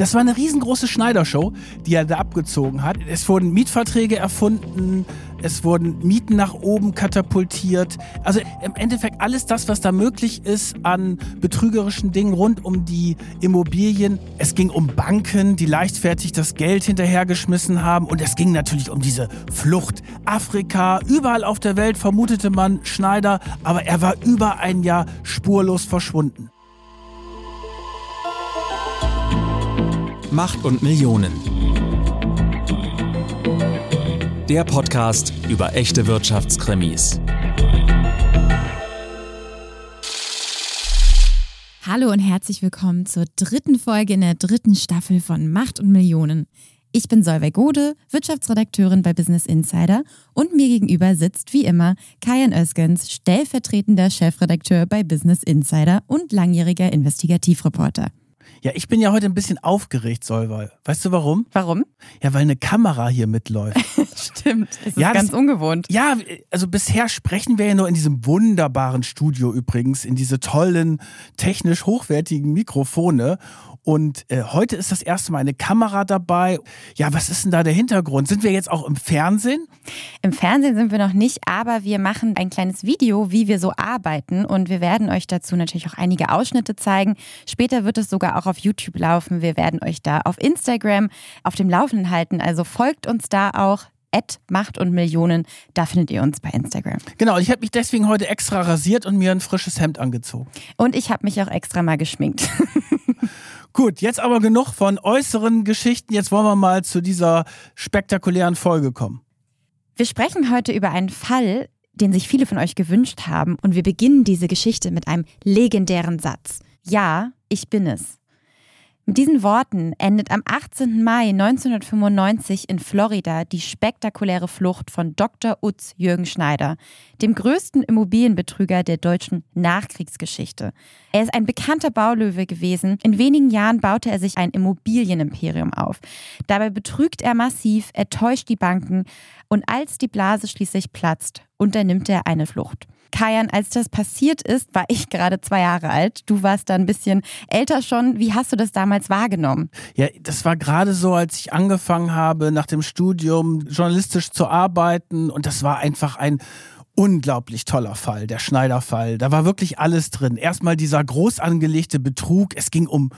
Das war eine riesengroße Schneidershow, die er da abgezogen hat. Es wurden Mietverträge erfunden, es wurden Mieten nach oben katapultiert. Also im Endeffekt alles das, was da möglich ist an betrügerischen Dingen rund um die Immobilien. Es ging um Banken, die leichtfertig das Geld hinterhergeschmissen haben. Und es ging natürlich um diese Flucht. Afrika, überall auf der Welt vermutete man Schneider, aber er war über ein Jahr spurlos verschwunden. Macht und Millionen. Der Podcast über echte Wirtschaftskrimis. Hallo und herzlich willkommen zur dritten Folge in der dritten Staffel von Macht und Millionen. Ich bin Solveig Gode, Wirtschaftsredakteurin bei Business Insider und mir gegenüber sitzt wie immer Kajan Özgens, stellvertretender Chefredakteur bei Business Insider und langjähriger Investigativreporter. Ja, ich bin ja heute ein bisschen aufgeregt, Solveig. Weißt du warum? Warum? Ja, weil eine Kamera hier mitläuft. Stimmt, das ist ja, ganz das, ungewohnt. Ja, also bisher sprechen wir ja nur in diesem wunderbaren Studio übrigens, in diese tollen, technisch hochwertigen Mikrofone. Und äh, heute ist das erste Mal eine Kamera dabei. Ja, was ist denn da der Hintergrund? Sind wir jetzt auch im Fernsehen? Im Fernsehen sind wir noch nicht, aber wir machen ein kleines Video, wie wir so arbeiten. Und wir werden euch dazu natürlich auch einige Ausschnitte zeigen. Später wird es sogar auch auf YouTube laufen. Wir werden euch da auf Instagram auf dem Laufenden halten. Also folgt uns da auch. Ad Macht und Millionen, da findet ihr uns bei Instagram. Genau, ich habe mich deswegen heute extra rasiert und mir ein frisches Hemd angezogen. Und ich habe mich auch extra mal geschminkt. Gut, jetzt aber genug von äußeren Geschichten. Jetzt wollen wir mal zu dieser spektakulären Folge kommen. Wir sprechen heute über einen Fall, den sich viele von euch gewünscht haben. Und wir beginnen diese Geschichte mit einem legendären Satz. Ja, ich bin es. Mit diesen Worten endet am 18. Mai 1995 in Florida die spektakuläre Flucht von Dr. Utz Jürgen Schneider, dem größten Immobilienbetrüger der deutschen Nachkriegsgeschichte. Er ist ein bekannter Baulöwe gewesen. In wenigen Jahren baute er sich ein Immobilienimperium auf. Dabei betrügt er massiv, er täuscht die Banken und als die Blase schließlich platzt, unternimmt er eine Flucht. Kajan, als das passiert ist, war ich gerade zwei Jahre alt. Du warst da ein bisschen älter schon. Wie hast du das damals wahrgenommen? Ja, das war gerade so, als ich angefangen habe, nach dem Studium journalistisch zu arbeiten. Und das war einfach ein unglaublich toller Fall, der Schneiderfall. Da war wirklich alles drin. Erstmal dieser groß angelegte Betrug. Es ging um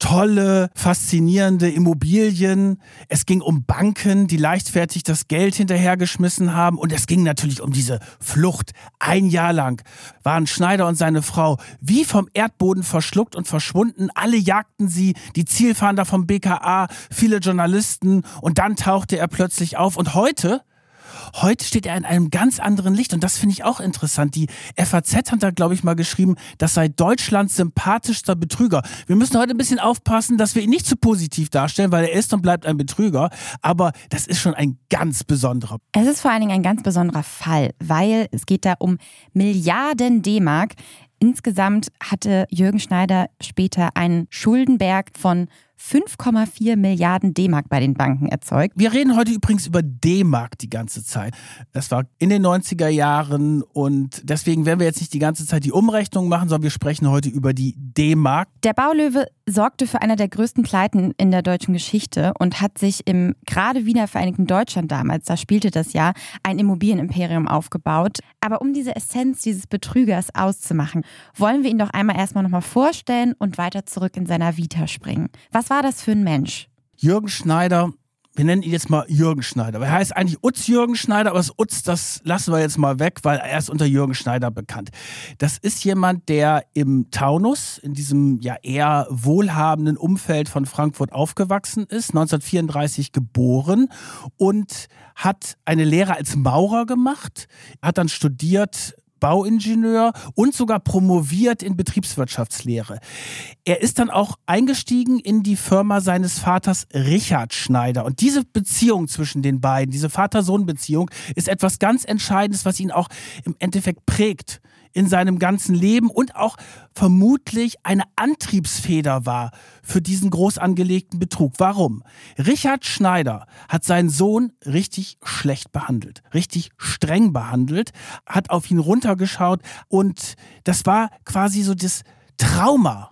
tolle, faszinierende Immobilien. Es ging um Banken, die leichtfertig das Geld hinterhergeschmissen haben. Und es ging natürlich um diese Flucht. Ein Jahr lang waren Schneider und seine Frau wie vom Erdboden verschluckt und verschwunden. Alle jagten sie, die Zielfahnder vom BKA, viele Journalisten. Und dann tauchte er plötzlich auf. Und heute Heute steht er in einem ganz anderen Licht und das finde ich auch interessant. Die FAZ hat da, glaube ich, mal geschrieben, das sei Deutschlands sympathischster Betrüger. Wir müssen heute ein bisschen aufpassen, dass wir ihn nicht zu positiv darstellen, weil er ist und bleibt ein Betrüger. Aber das ist schon ein ganz besonderer. Es ist vor allen Dingen ein ganz besonderer Fall, weil es geht da um Milliarden D-Mark. Insgesamt hatte Jürgen Schneider später einen Schuldenberg von 5,4 Milliarden D-Mark bei den Banken erzeugt. Wir reden heute übrigens über D-Mark die ganze Zeit. Das war in den 90er Jahren und deswegen werden wir jetzt nicht die ganze Zeit die Umrechnung machen, sondern wir sprechen heute über die D-Mark. Der Baulöwe sorgte für einer der größten Pleiten in der deutschen Geschichte und hat sich im gerade wiedervereinigten Deutschland damals, da spielte das Jahr, ein Immobilienimperium aufgebaut. Aber um diese Essenz dieses Betrügers auszumachen, wollen wir ihn doch einmal erstmal nochmal vorstellen und weiter zurück in seiner Vita springen. Was war das für ein Mensch? Jürgen Schneider wir nennen ihn jetzt mal Jürgen Schneider. Er heißt eigentlich Utz Jürgen Schneider, aber das Utz, das lassen wir jetzt mal weg, weil er ist unter Jürgen Schneider bekannt. Das ist jemand, der im Taunus, in diesem ja eher wohlhabenden Umfeld von Frankfurt aufgewachsen ist, 1934 geboren und hat eine Lehre als Maurer gemacht, hat dann studiert Bauingenieur und sogar promoviert in Betriebswirtschaftslehre. Er ist dann auch eingestiegen in die Firma seines Vaters Richard Schneider. Und diese Beziehung zwischen den beiden, diese Vater-Sohn-Beziehung, ist etwas ganz Entscheidendes, was ihn auch im Endeffekt prägt in seinem ganzen Leben und auch vermutlich eine Antriebsfeder war für diesen groß angelegten Betrug. Warum? Richard Schneider hat seinen Sohn richtig schlecht behandelt, richtig streng behandelt, hat auf ihn runtergeschaut und das war quasi so das Trauma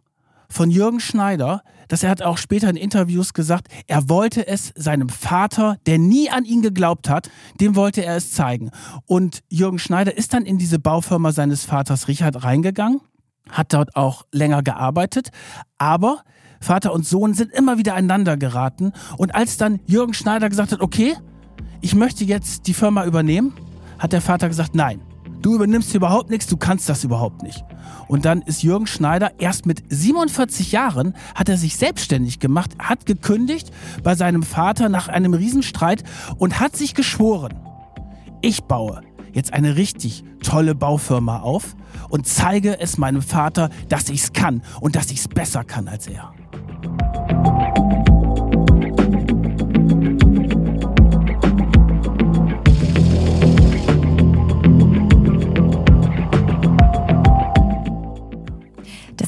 von Jürgen Schneider, dass er hat auch später in Interviews gesagt, er wollte es seinem Vater, der nie an ihn geglaubt hat, dem wollte er es zeigen. Und Jürgen Schneider ist dann in diese Baufirma seines Vaters Richard reingegangen, hat dort auch länger gearbeitet, aber Vater und Sohn sind immer wieder einander geraten. Und als dann Jürgen Schneider gesagt hat, okay, ich möchte jetzt die Firma übernehmen, hat der Vater gesagt, nein, du übernimmst überhaupt nichts, du kannst das überhaupt nicht. Und dann ist Jürgen Schneider erst mit 47 Jahren, hat er sich selbstständig gemacht, hat gekündigt bei seinem Vater nach einem Riesenstreit und hat sich geschworen, ich baue jetzt eine richtig tolle Baufirma auf und zeige es meinem Vater, dass ich es kann und dass ich es besser kann als er.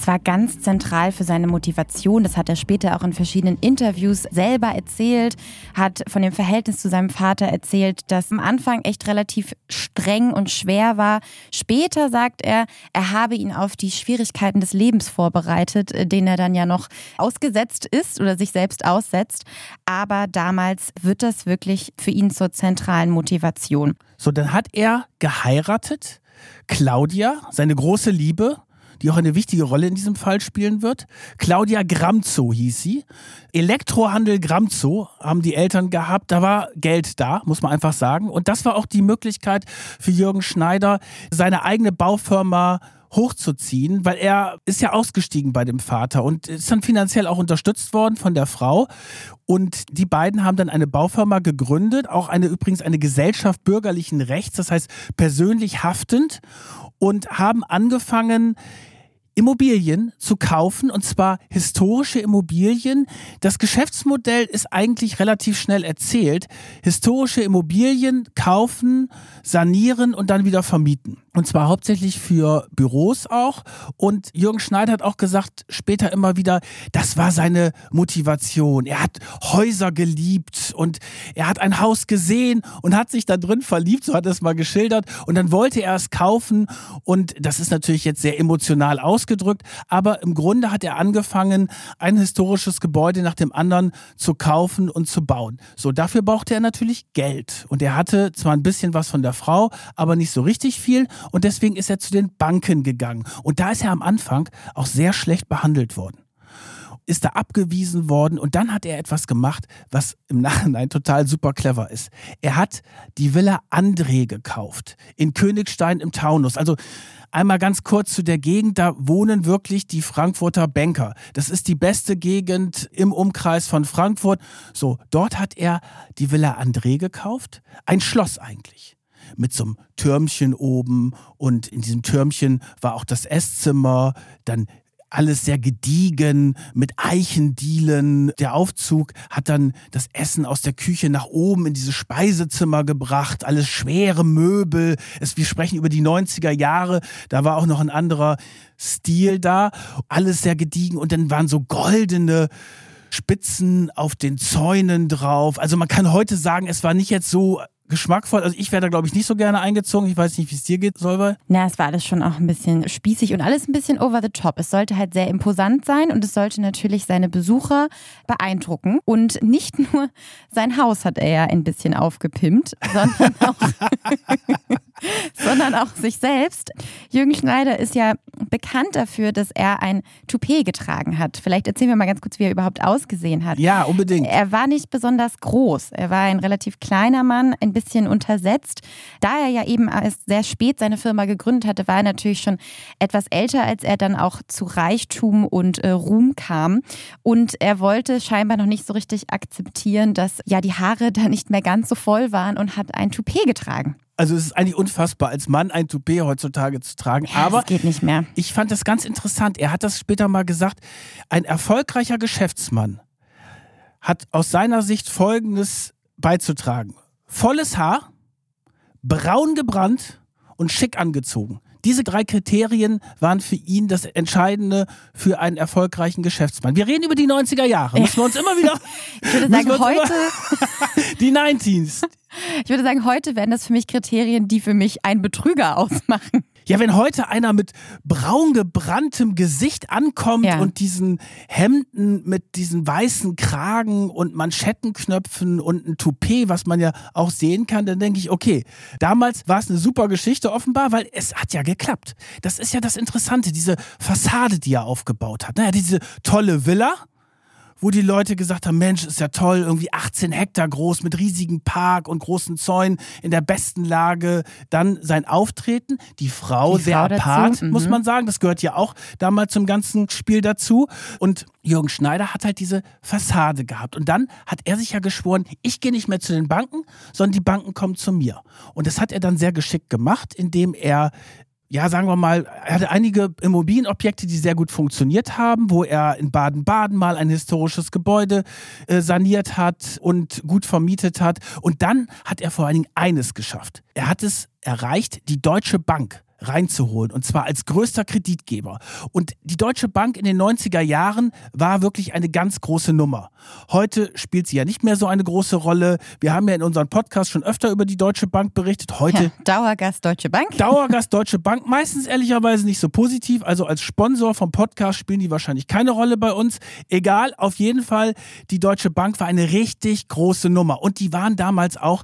Das war ganz zentral für seine Motivation. Das hat er später auch in verschiedenen Interviews selber erzählt, hat von dem Verhältnis zu seinem Vater erzählt, das am Anfang echt relativ streng und schwer war. Später sagt er, er habe ihn auf die Schwierigkeiten des Lebens vorbereitet, denen er dann ja noch ausgesetzt ist oder sich selbst aussetzt. Aber damals wird das wirklich für ihn zur zentralen Motivation. So, dann hat er geheiratet. Claudia, seine große Liebe, die auch eine wichtige Rolle in diesem Fall spielen wird. Claudia Gramzo hieß sie. Elektrohandel Gramzo haben die Eltern gehabt. Da war Geld da, muss man einfach sagen. Und das war auch die Möglichkeit für Jürgen Schneider, seine eigene Baufirma hochzuziehen, weil er ist ja ausgestiegen bei dem Vater und ist dann finanziell auch unterstützt worden von der Frau. Und die beiden haben dann eine Baufirma gegründet, auch eine übrigens eine Gesellschaft bürgerlichen Rechts, das heißt persönlich haftend und haben angefangen, Immobilien zu kaufen und zwar historische Immobilien. Das Geschäftsmodell ist eigentlich relativ schnell erzählt. Historische Immobilien kaufen, sanieren und dann wieder vermieten. Und zwar hauptsächlich für Büros auch. Und Jürgen Schneider hat auch gesagt, später immer wieder, das war seine Motivation. Er hat Häuser geliebt und er hat ein Haus gesehen und hat sich da drin verliebt, so hat er es mal geschildert. Und dann wollte er es kaufen. Und das ist natürlich jetzt sehr emotional ausgedrückt. Aber im Grunde hat er angefangen, ein historisches Gebäude nach dem anderen zu kaufen und zu bauen. So, dafür brauchte er natürlich Geld. Und er hatte zwar ein bisschen was von der Frau, aber nicht so richtig viel. Und deswegen ist er zu den Banken gegangen. Und da ist er am Anfang auch sehr schlecht behandelt worden ist da abgewiesen worden und dann hat er etwas gemacht, was im Nachhinein total super clever ist. Er hat die Villa André gekauft in Königstein im Taunus. Also einmal ganz kurz zu der Gegend, da wohnen wirklich die Frankfurter Banker. Das ist die beste Gegend im Umkreis von Frankfurt. So, dort hat er die Villa André gekauft, ein Schloss eigentlich mit so einem Türmchen oben und in diesem Türmchen war auch das Esszimmer, dann alles sehr gediegen mit Eichendielen. Der Aufzug hat dann das Essen aus der Küche nach oben in dieses Speisezimmer gebracht, alles schwere Möbel. Es, wir sprechen über die 90er Jahre, da war auch noch ein anderer Stil da, alles sehr gediegen und dann waren so goldene Spitzen auf den Zäunen drauf. Also man kann heute sagen, es war nicht jetzt so geschmackvoll. Also ich wäre da, glaube ich, nicht so gerne eingezogen. Ich weiß nicht, wie es dir geht, Solveig. Na, es war alles schon auch ein bisschen spießig und alles ein bisschen over the top. Es sollte halt sehr imposant sein und es sollte natürlich seine Besucher beeindrucken. Und nicht nur sein Haus hat er ja ein bisschen aufgepimpt, sondern auch, sondern auch sich selbst. Jürgen Schneider ist ja bekannt dafür, dass er ein Toupet getragen hat. Vielleicht erzählen wir mal ganz kurz, wie er überhaupt ausgesehen hat. Ja, unbedingt. Er war nicht besonders groß. Er war ein relativ kleiner Mann, ein bisschen untersetzt. Da er ja eben erst sehr spät seine Firma gegründet hatte, war er natürlich schon etwas älter, als er dann auch zu Reichtum und äh, Ruhm kam. Und er wollte scheinbar noch nicht so richtig akzeptieren, dass ja die Haare da nicht mehr ganz so voll waren und hat ein Toupet getragen. Also es ist eigentlich unfassbar, als Mann ein Toupet heutzutage zu tragen. Ja, Aber das geht nicht mehr. ich fand das ganz interessant. Er hat das später mal gesagt. Ein erfolgreicher Geschäftsmann hat aus seiner Sicht Folgendes beizutragen. Volles Haar, braun gebrannt und schick angezogen. Diese drei Kriterien waren für ihn das Entscheidende für einen erfolgreichen Geschäftsmann. Wir reden über die 90er Jahre. Müssen wir uns immer wieder. Ich würde sagen, heute, Die 19s. ich würde sagen, heute wären das für mich Kriterien, die für mich einen Betrüger ausmachen. Ja, wenn heute einer mit braun gebranntem Gesicht ankommt Ja. und diesen Hemden mit diesen weißen Kragen und Manschettenknöpfen und ein Toupet, was man ja auch sehen kann, dann denke ich, okay, damals war es eine super Geschichte offenbar, weil es hat ja geklappt. Das ist ja das Interessante, diese Fassade, die er aufgebaut hat. Naja, diese tolle Villa, wo die Leute gesagt haben, Mensch, ist ja toll, irgendwie 18 Hektar groß mit riesigem Park und großen Zäunen in der besten Lage. Dann sein Auftreten, die Frau Die sehr Frau apart, mhm. muss man sagen. Das gehört ja auch damals zum ganzen Spiel dazu. Und Jürgen Schneider hat halt diese Fassade gehabt. Und dann hat er sich ja geschworen, ich gehe nicht mehr zu den Banken, sondern die Banken kommen zu mir. Und das hat er dann sehr geschickt gemacht, indem er ja, sagen wir mal, er hatte einige Immobilienobjekte, die sehr gut funktioniert haben, wo er in Baden-Baden mal ein historisches Gebäude äh, saniert hat und gut vermietet hat. Und dann hat er vor allen Dingen eines geschafft. Er hat es erreicht, die Deutsche Bank reinzuholen und zwar als größter Kreditgeber. Und die Deutsche Bank in den 90er Jahren war wirklich eine ganz große Nummer. Heute spielt sie ja nicht mehr so eine große Rolle. Wir haben ja in unserem Podcast schon öfter über die Deutsche Bank berichtet. Heute Ja, Dauergast Deutsche Bank. Dauergast Deutsche Bank, meistens ehrlicherweise nicht so positiv. Also als Sponsor vom Podcast spielen die wahrscheinlich keine Rolle bei uns. Egal, auf jeden Fall, die Deutsche Bank war eine richtig große Nummer. Und die waren damals auch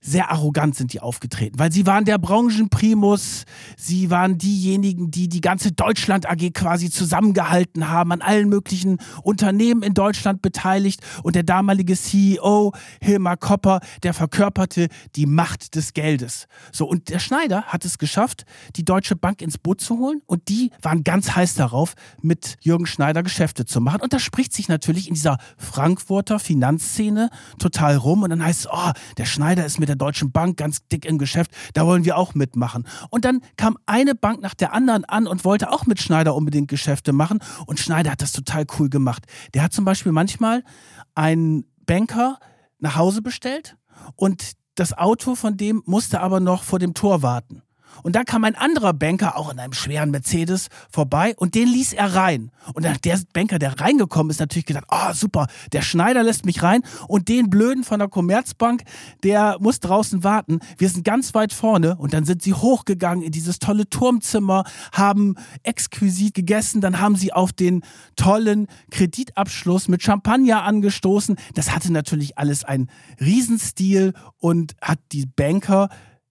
sehr arrogant sind die aufgetreten, weil sie waren der Branchenprimus, sie waren diejenigen, die die ganze Deutschland AG quasi zusammengehalten haben, an allen möglichen Unternehmen in Deutschland beteiligt. Und der damalige CEO Hilmar Kopper, der verkörperte die Macht des Geldes. So und der Schneider hat es geschafft, die Deutsche Bank ins Boot zu holen. Und die waren ganz heiß darauf, mit Jürgen Schneider Geschäfte zu machen. Und das spricht sich natürlich in dieser Frankfurter Finanzszene total rum. Und dann heißt es, oh, der Schneider ist mit der Deutschen Bank ganz dick im Geschäft, da wollen wir auch mitmachen. Und dann kam eine Bank nach der anderen an und wollte auch mit Schneider unbedingt Geschäfte machen. Und Schneider hat das total cool gemacht. Der hat zum Beispiel manchmal einen Banker nach Hause bestellt und das Auto von dem musste aber noch vor dem Tor warten. Und dann kam ein anderer Banker, auch in einem schweren Mercedes, vorbei und den ließ er rein. Und dann hat der Banker, der reingekommen ist, natürlich gedacht, ah super, der Schneider lässt mich rein und den Blöden von der Commerzbank, der muss draußen warten. Wir sind ganz weit vorne und dann sind sie hochgegangen in dieses tolle Turmzimmer, haben exquisit gegessen, dann haben sie auf den tollen Kreditabschluss mit Champagner angestoßen. Das hatte natürlich alles einen Riesenstil und hat die Banker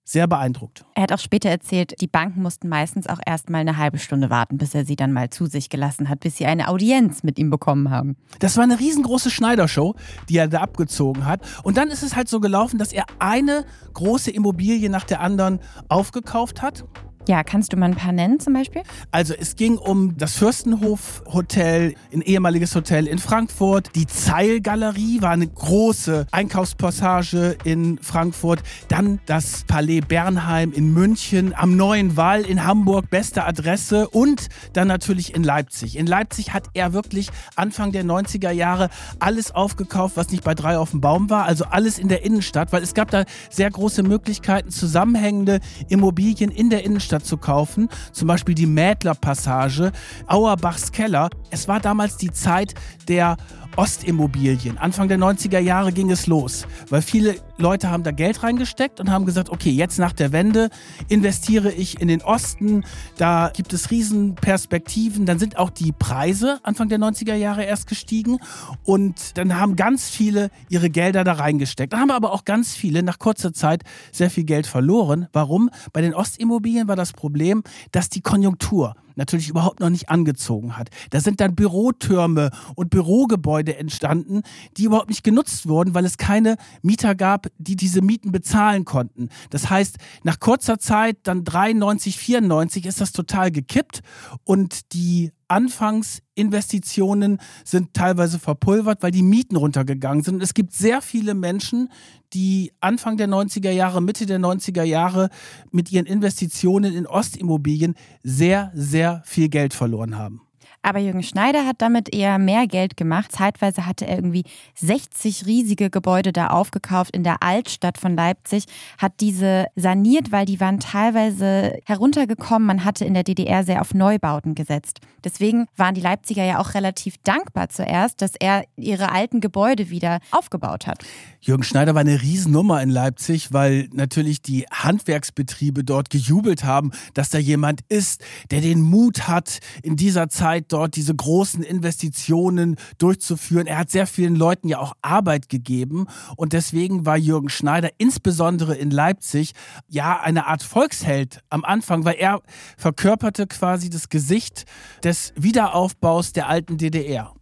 sehr beeindruckt. Er hat auch später erzählt, die Banken mussten meistens auch erst mal eine halbe Stunde warten, bis er sie dann mal zu sich gelassen hat, bis sie eine Audienz mit ihm bekommen haben. Das war eine riesengroße Schneidershow, die er da abgezogen hat. Und dann ist es halt so gelaufen, dass er eine große Immobilie nach der anderen aufgekauft hat. Ja, kannst du mal ein paar nennen zum Beispiel? Also es ging um das Fürstenhof Hotel, ein ehemaliges Hotel in Frankfurt. Die Zeilgalerie war eine große Einkaufspassage in Frankfurt. Dann das Palais Bernheim in München, am Neuen Wall in Hamburg, beste Adresse. Und dann natürlich in Leipzig. In Leipzig hat er wirklich Anfang der 90er Jahre alles aufgekauft, was nicht bei drei auf dem Baum war. Also alles in der Innenstadt, weil es gab da sehr große Möglichkeiten, zusammenhängende Immobilien in der Innenstadt zu kaufen. Zum Beispiel die Mädler-Passage, Auerbachs Keller. Es war damals die Zeit der Ostimmobilien. Anfang der 90er Jahre ging es los, weil viele Leute haben da Geld reingesteckt und haben gesagt, okay, jetzt nach der Wende investiere ich in den Osten, da gibt es Riesenperspektiven, dann sind auch die Preise Anfang der 90er Jahre erst gestiegen und dann haben ganz viele ihre Gelder da reingesteckt. Dann haben aber auch ganz viele nach kurzer Zeit sehr viel Geld verloren. Warum? Bei den Ostimmobilien war das Problem, dass die Konjunktur natürlich überhaupt noch nicht angezogen hat. Da sind dann Bürotürme und Bürogebäude entstanden, die überhaupt nicht genutzt wurden, weil es keine Mieter gab, die diese Mieten bezahlen konnten. Das heißt, nach kurzer Zeit, dann 93, 94, ist das total gekippt und die Anfangsinvestitionen sind teilweise verpulvert, weil die Mieten runtergegangen sind. Es gibt sehr viele Menschen, die Anfang der 90er Jahre, Mitte der 90er Jahre mit ihren Investitionen in Ostimmobilien sehr, sehr viel Geld verloren haben. Aber Jürgen Schneider hat damit eher mehr Geld gemacht. Zeitweise hatte er irgendwie 60 riesige Gebäude da aufgekauft in der Altstadt von Leipzig, hat diese saniert, weil die waren teilweise heruntergekommen. Man hatte in der DDR sehr auf Neubauten gesetzt. Deswegen waren die Leipziger ja auch relativ dankbar zuerst, dass er ihre alten Gebäude wieder aufgebaut hat. Jürgen Schneider war eine Riesennummer in Leipzig, weil natürlich die Handwerksbetriebe dort gejubelt haben, dass da jemand ist, der den Mut hat, in dieser Zeit dort diese großen Investitionen durchzuführen. Er hat sehr vielen Leuten ja auch Arbeit gegeben und deswegen war Jürgen Schneider insbesondere in Leipzig ja eine Art Volksheld am Anfang, weil er verkörperte quasi das Gesicht des Wiederaufbaus der alten DDR.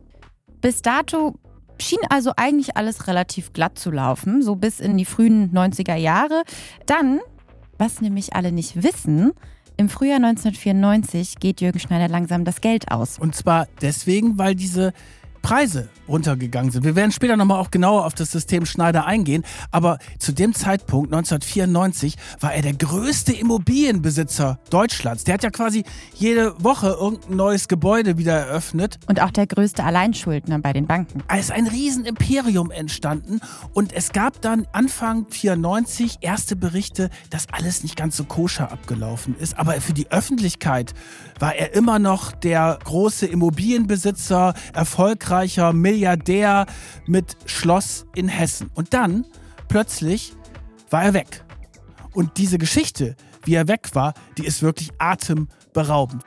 Bis dato schien also eigentlich alles relativ glatt zu laufen, so bis in die frühen 90er Jahre. Dann, was nämlich alle nicht wissen, im Frühjahr 1994 geht Jürgen Schneider langsam das Geld aus. Und zwar deswegen, weil diese Preise runtergegangen sind. Wir werden später nochmal auch genauer auf das System Schneider eingehen, aber zu dem Zeitpunkt, 1994, war er der größte Immobilienbesitzer Deutschlands. Der hat ja quasi jede Woche irgendein neues Gebäude wieder eröffnet. Und auch der größte Alleinschuldner bei den Banken. Es ist ein Riesenimperium entstanden und es gab dann Anfang 94 erste Berichte, dass alles nicht ganz so koscher abgelaufen ist. Aber für die Öffentlichkeit war er immer noch der große Immobilienbesitzer, erfolgreicher Milliardär mit Schloss in Hessen. Und dann plötzlich war er weg. Und diese Geschichte, wie er weg war, die ist wirklich atemberaubend.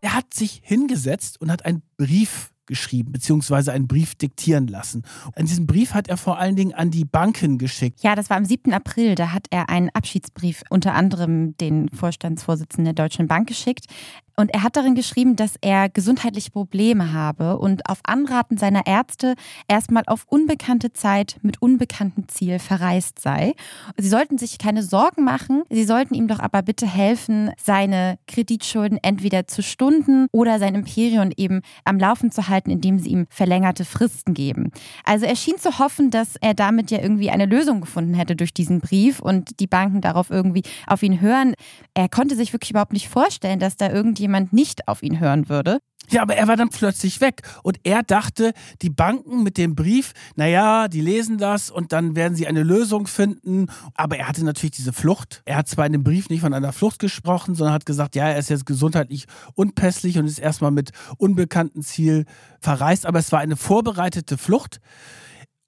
Er hat sich hingesetzt und hat einen Brief geschrieben, beziehungsweise einen Brief diktieren lassen. An diesem Brief hat er vor allen Dingen an die Banken geschickt. Ja, das war am 7. April. Da hat er einen Abschiedsbrief unter anderem den Vorstandsvorsitzenden der Deutschen Bank geschickt. Und er hat darin geschrieben, dass er gesundheitliche Probleme habe und auf Anraten seiner Ärzte erstmal auf unbekannte Zeit mit unbekanntem Ziel verreist sei. Sie sollten sich keine Sorgen machen, sie sollten ihm doch aber bitte helfen, seine Kreditschulden entweder zu stunden oder sein Imperium eben am Laufen zu halten, indem sie ihm verlängerte Fristen geben. Also er schien zu hoffen, dass er damit ja irgendwie eine Lösung gefunden hätte durch diesen Brief und die Banken darauf irgendwie auf ihn hören. Er konnte sich wirklich überhaupt nicht vorstellen, dass da irgendwie jemand nicht auf ihn hören würde. Ja, aber er war dann plötzlich weg und er dachte, die Banken mit dem Brief, naja, die lesen das und dann werden sie eine Lösung finden. Aber er hatte natürlich diese Flucht. Er hat zwar in dem Brief nicht von einer Flucht gesprochen, sondern hat gesagt, ja, er ist jetzt gesundheitlich unpässlich und ist erstmal mit unbekanntem Ziel verreist, aber es war eine vorbereitete Flucht.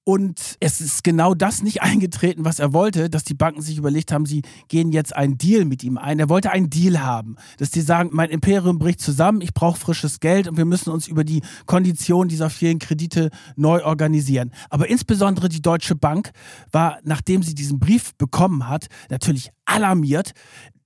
Und es ist genau das nicht eingetreten, was er wollte, dass die Banken sich überlegt haben, sie gehen jetzt einen Deal mit ihm ein. Er wollte einen Deal haben, dass die sagen, mein Imperium bricht zusammen, ich brauche frisches Geld und wir müssen uns über die Konditionen dieser vielen Kredite neu organisieren. Aber insbesondere die Deutsche Bank war, nachdem sie diesen Brief bekommen hat, natürlich alarmiert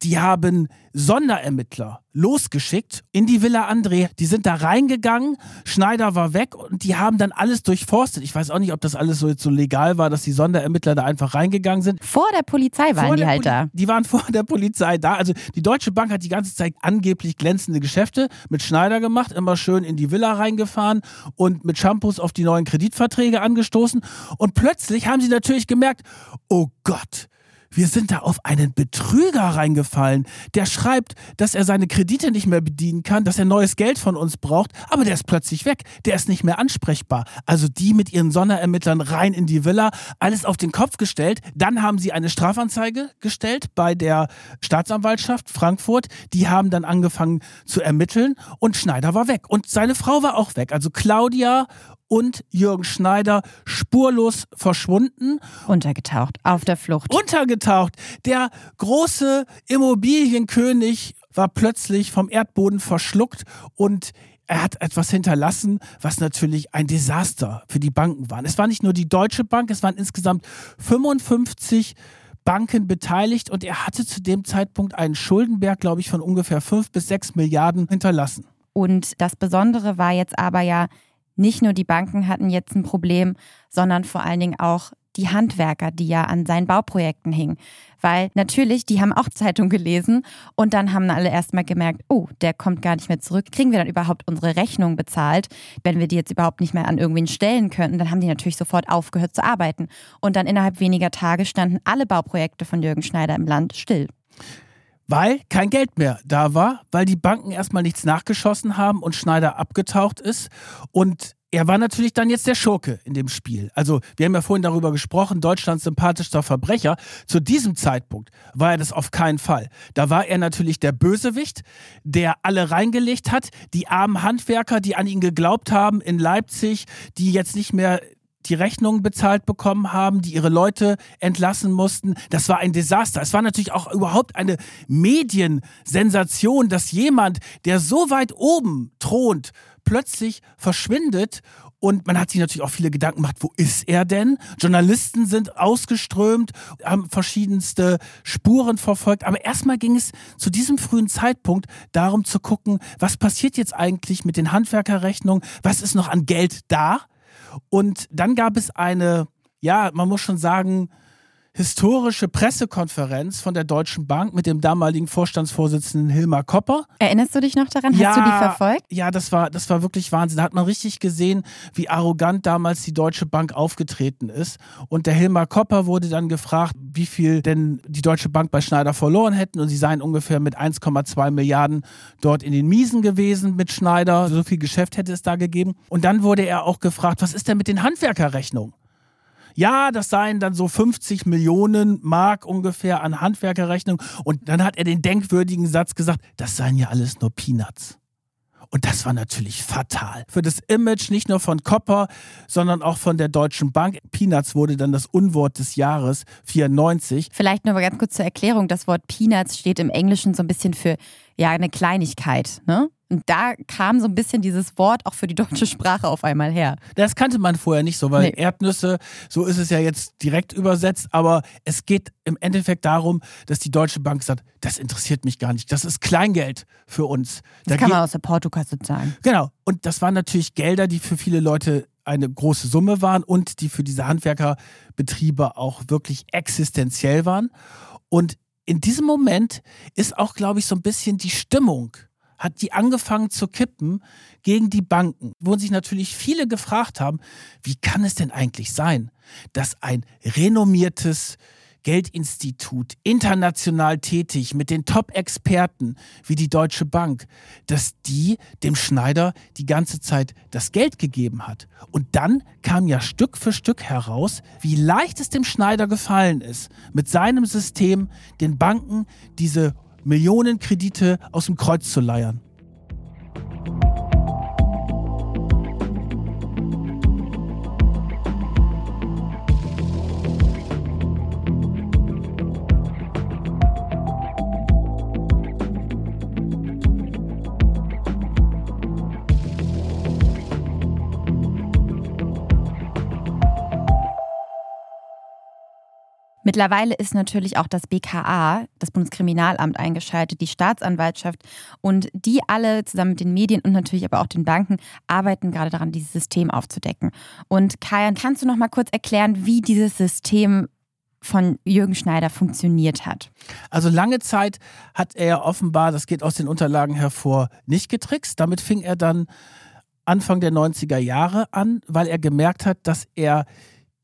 die haben Sonderermittler losgeschickt in die Villa André. Die sind da reingegangen, Schneider war weg und die haben dann alles durchforstet. Ich weiß auch nicht, ob das alles so, jetzt so legal war, dass die Sonderermittler da einfach reingegangen sind. Vor der Polizei waren vor die halt Poli da. Die waren vor der Polizei da. Also die Deutsche Bank hat die ganze Zeit angeblich glänzende Geschäfte mit Schneider gemacht, immer schön in die Villa reingefahren und mit Shampoos auf die neuen Kreditverträge angestoßen. Und plötzlich haben sie natürlich gemerkt, oh Gott, wir sind da auf einen Betrüger reingefallen. Der schreibt, dass er seine Kredite nicht mehr bedienen kann, dass er neues Geld von uns braucht, aber der ist plötzlich weg. Der ist nicht mehr ansprechbar. Also die mit ihren Sonderermittlern rein in die Villa, alles auf den Kopf gestellt. Dann haben sie eine Strafanzeige gestellt bei der Staatsanwaltschaft Frankfurt. Die haben dann angefangen zu ermitteln und Schneider war weg. Und seine Frau war auch weg. Also Claudia und Jürgen Schneider spurlos verschwunden. Untergetaucht, auf der Flucht. Untergetaucht. Der große Immobilienkönig war plötzlich vom Erdboden verschluckt und er hat etwas hinterlassen, was natürlich ein Desaster für die Banken war. Es war nicht nur die Deutsche Bank, es waren insgesamt 55 Banken beteiligt und er hatte zu dem Zeitpunkt einen Schuldenberg, glaube ich, von ungefähr 5 bis 6 Milliarden hinterlassen. Und das Besondere war jetzt aber ja, nicht nur die Banken hatten jetzt ein Problem, sondern vor allen Dingen auch die Handwerker, die ja an seinen Bauprojekten hingen. Weil natürlich, die haben auch Zeitung gelesen und dann haben alle erstmal gemerkt, oh, der kommt gar nicht mehr zurück. Kriegen wir dann überhaupt unsere Rechnung bezahlt? Wenn wir die jetzt überhaupt nicht mehr an irgendwen stellen könnten, dann haben die natürlich sofort aufgehört zu arbeiten. Und dann innerhalb weniger Tage standen alle Bauprojekte von Jürgen Schneider im Land still weil kein Geld mehr da war, weil die Banken erstmal nichts nachgeschossen haben und Schneider abgetaucht ist. Und er war natürlich dann jetzt der Schurke in dem Spiel. Also, wir haben ja vorhin darüber gesprochen, Deutschlands sympathischster Verbrecher. Zu diesem Zeitpunkt war er das auf keinen Fall. Da war er natürlich der Bösewicht, der alle reingelegt hat, die armen Handwerker, die an ihn geglaubt haben in Leipzig, die jetzt nicht mehr die Rechnungen bezahlt bekommen haben, die ihre Leute entlassen mussten. Das war ein Desaster. Es war natürlich auch überhaupt eine Mediensensation, dass jemand, der so weit oben thront, plötzlich verschwindet und man hat sich natürlich auch viele Gedanken gemacht, wo ist er denn? Journalisten sind ausgeströmt, haben verschiedenste Spuren verfolgt. Aber erstmal ging es zu diesem frühen Zeitpunkt darum zu gucken, was passiert jetzt eigentlich mit den Handwerkerrechnungen? Was ist noch an Geld da? Und dann gab es eine, ja, man muss schon sagen, historische Pressekonferenz von der Deutschen Bank mit dem damaligen Vorstandsvorsitzenden Hilmar Kopper. Erinnerst du dich noch daran? Hast ja, du die verfolgt? Ja, das war, das war wirklich Wahnsinn. Da hat man richtig gesehen, wie arrogant damals die Deutsche Bank aufgetreten ist. Und der Hilmar Kopper wurde dann gefragt, wie viel denn die Deutsche Bank bei Schneider verloren hätten. Und sie seien ungefähr mit 1,2 Milliarden dort in den Miesen gewesen mit Schneider. So viel Geschäft hätte es da gegeben. Und dann wurde er auch gefragt, was ist denn mit den Handwerkerrechnungen? Ja, das seien dann so 50 Millionen Mark ungefähr an Handwerkerrechnung. Und dann hat er den denkwürdigen Satz gesagt, das seien ja alles nur Peanuts. Und das war natürlich fatal. Für das Image nicht nur von Copper, sondern auch von der Deutschen Bank. Peanuts wurde dann das Unwort des Jahres 94. Vielleicht nur mal ganz kurz zur Erklärung. Das Wort Peanuts steht im Englischen so ein bisschen für ja eine Kleinigkeit. Ne? Und da kam so ein bisschen dieses Wort auch für die deutsche Sprache auf einmal her. Das kannte man vorher nicht so, weil nee. Erdnüsse, so ist es ja jetzt direkt übersetzt, aber es geht im Endeffekt darum, dass die Deutsche Bank sagt, das interessiert mich gar nicht, das ist Kleingeld für uns. Das da kann man aus der Portokasse zahlen. Genau, und das waren natürlich Gelder, die für viele Leute eine große Summe waren und die für diese Handwerkerbetriebe auch wirklich existenziell waren. Und in diesem Moment ist auch, glaube ich, so ein bisschen die Stimmung hat die angefangen zu kippen gegen die Banken, wo sich natürlich viele gefragt haben, wie kann es denn eigentlich sein, dass ein renommiertes Geldinstitut, international tätig mit den Top-Experten wie die Deutsche Bank, dass die dem Schneider die ganze Zeit das Geld gegeben hat. Und dann kam ja Stück für Stück heraus, wie leicht es dem Schneider gefallen ist, mit seinem System den Banken diese Millionen Kredite aus dem Kreuz zu leiern. Mittlerweile ist natürlich auch das BKA, das Bundeskriminalamt, eingeschaltet, die Staatsanwaltschaft und die alle zusammen mit den Medien und natürlich aber auch den Banken arbeiten gerade daran, dieses System aufzudecken. Und Kajan, kannst du noch mal kurz erklären, wie dieses System von Jürgen Schneider funktioniert hat. Also lange Zeit hat er offenbar, das geht aus den Unterlagen hervor, nicht getrickst. Damit fing er dann Anfang der 90er Jahre an, weil er gemerkt hat, dass er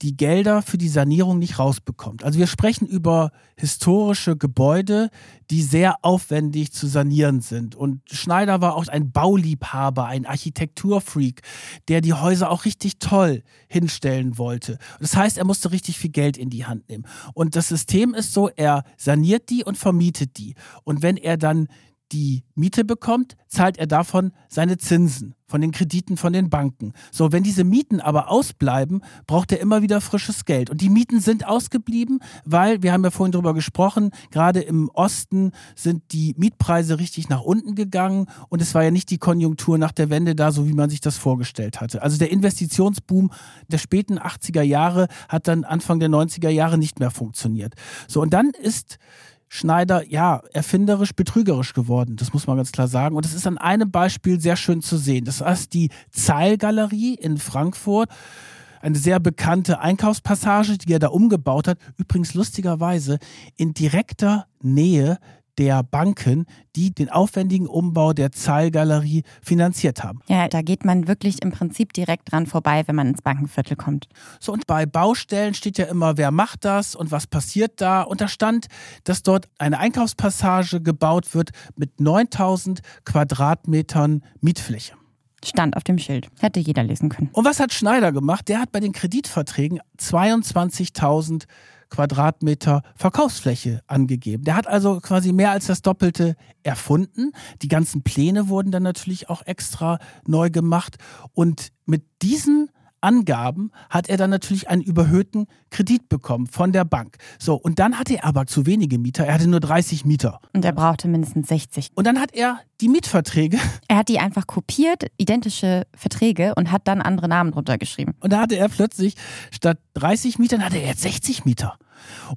die Gelder für die Sanierung nicht rausbekommt. Also wir sprechen über historische Gebäude, die sehr aufwendig zu sanieren sind. Und Schneider war auch ein Bauliebhaber, ein Architekturfreak, der die Häuser auch richtig toll hinstellen wollte. Das heißt, er musste richtig viel Geld in die Hand nehmen. Und das System ist so, er saniert die und vermietet die. Und wenn er dann die Miete bekommt, zahlt er davon seine Zinsen von den Krediten von den Banken. So, wenn diese Mieten aber ausbleiben, braucht er immer wieder frisches Geld. Und die Mieten sind ausgeblieben, weil, wir haben ja vorhin darüber gesprochen, gerade im Osten sind die Mietpreise richtig nach unten gegangen und es war ja nicht die Konjunktur nach der Wende da, so wie man sich das vorgestellt hatte. Also der Investitionsboom der späten 80er Jahre hat dann Anfang der 90er Jahre nicht mehr funktioniert. So, und dann ist Schneider, ja, erfinderisch, betrügerisch geworden. Das muss man ganz klar sagen. Und das ist an einem Beispiel sehr schön zu sehen. Das heißt die Zeilgalerie in Frankfurt eine sehr bekannte Einkaufspassage, die er da umgebaut hat. Übrigens lustigerweise in direkter Nähe der Banken, die den aufwendigen Umbau der Zahlgalerie finanziert haben. Ja, da geht man wirklich im Prinzip direkt dran vorbei, wenn man ins Bankenviertel kommt. So, und bei Baustellen steht ja immer, wer macht das und was passiert da. Und da stand, dass dort eine Einkaufspassage gebaut wird mit 9000 Quadratmetern Mietfläche. Stand auf dem Schild. Hätte jeder lesen können. Und was hat Schneider gemacht? Der hat bei den Kreditverträgen 22.000 Quadratmeter Verkaufsfläche angegeben. Der hat also quasi mehr als das Doppelte erfunden. Die ganzen Pläne wurden dann natürlich auch extra neu gemacht. Und mit diesen Angaben hat er dann natürlich einen überhöhten Kredit bekommen von der Bank. So, und dann hatte er aber zu wenige Mieter. Er hatte nur 30 Mieter. Und er brauchte mindestens 60. Und dann hat er die Mietverträge. Er hat die einfach kopiert, identische Verträge und hat dann andere Namen drunter geschrieben. Und da hatte er plötzlich statt 30 Mietern hatte er jetzt 60 Mieter.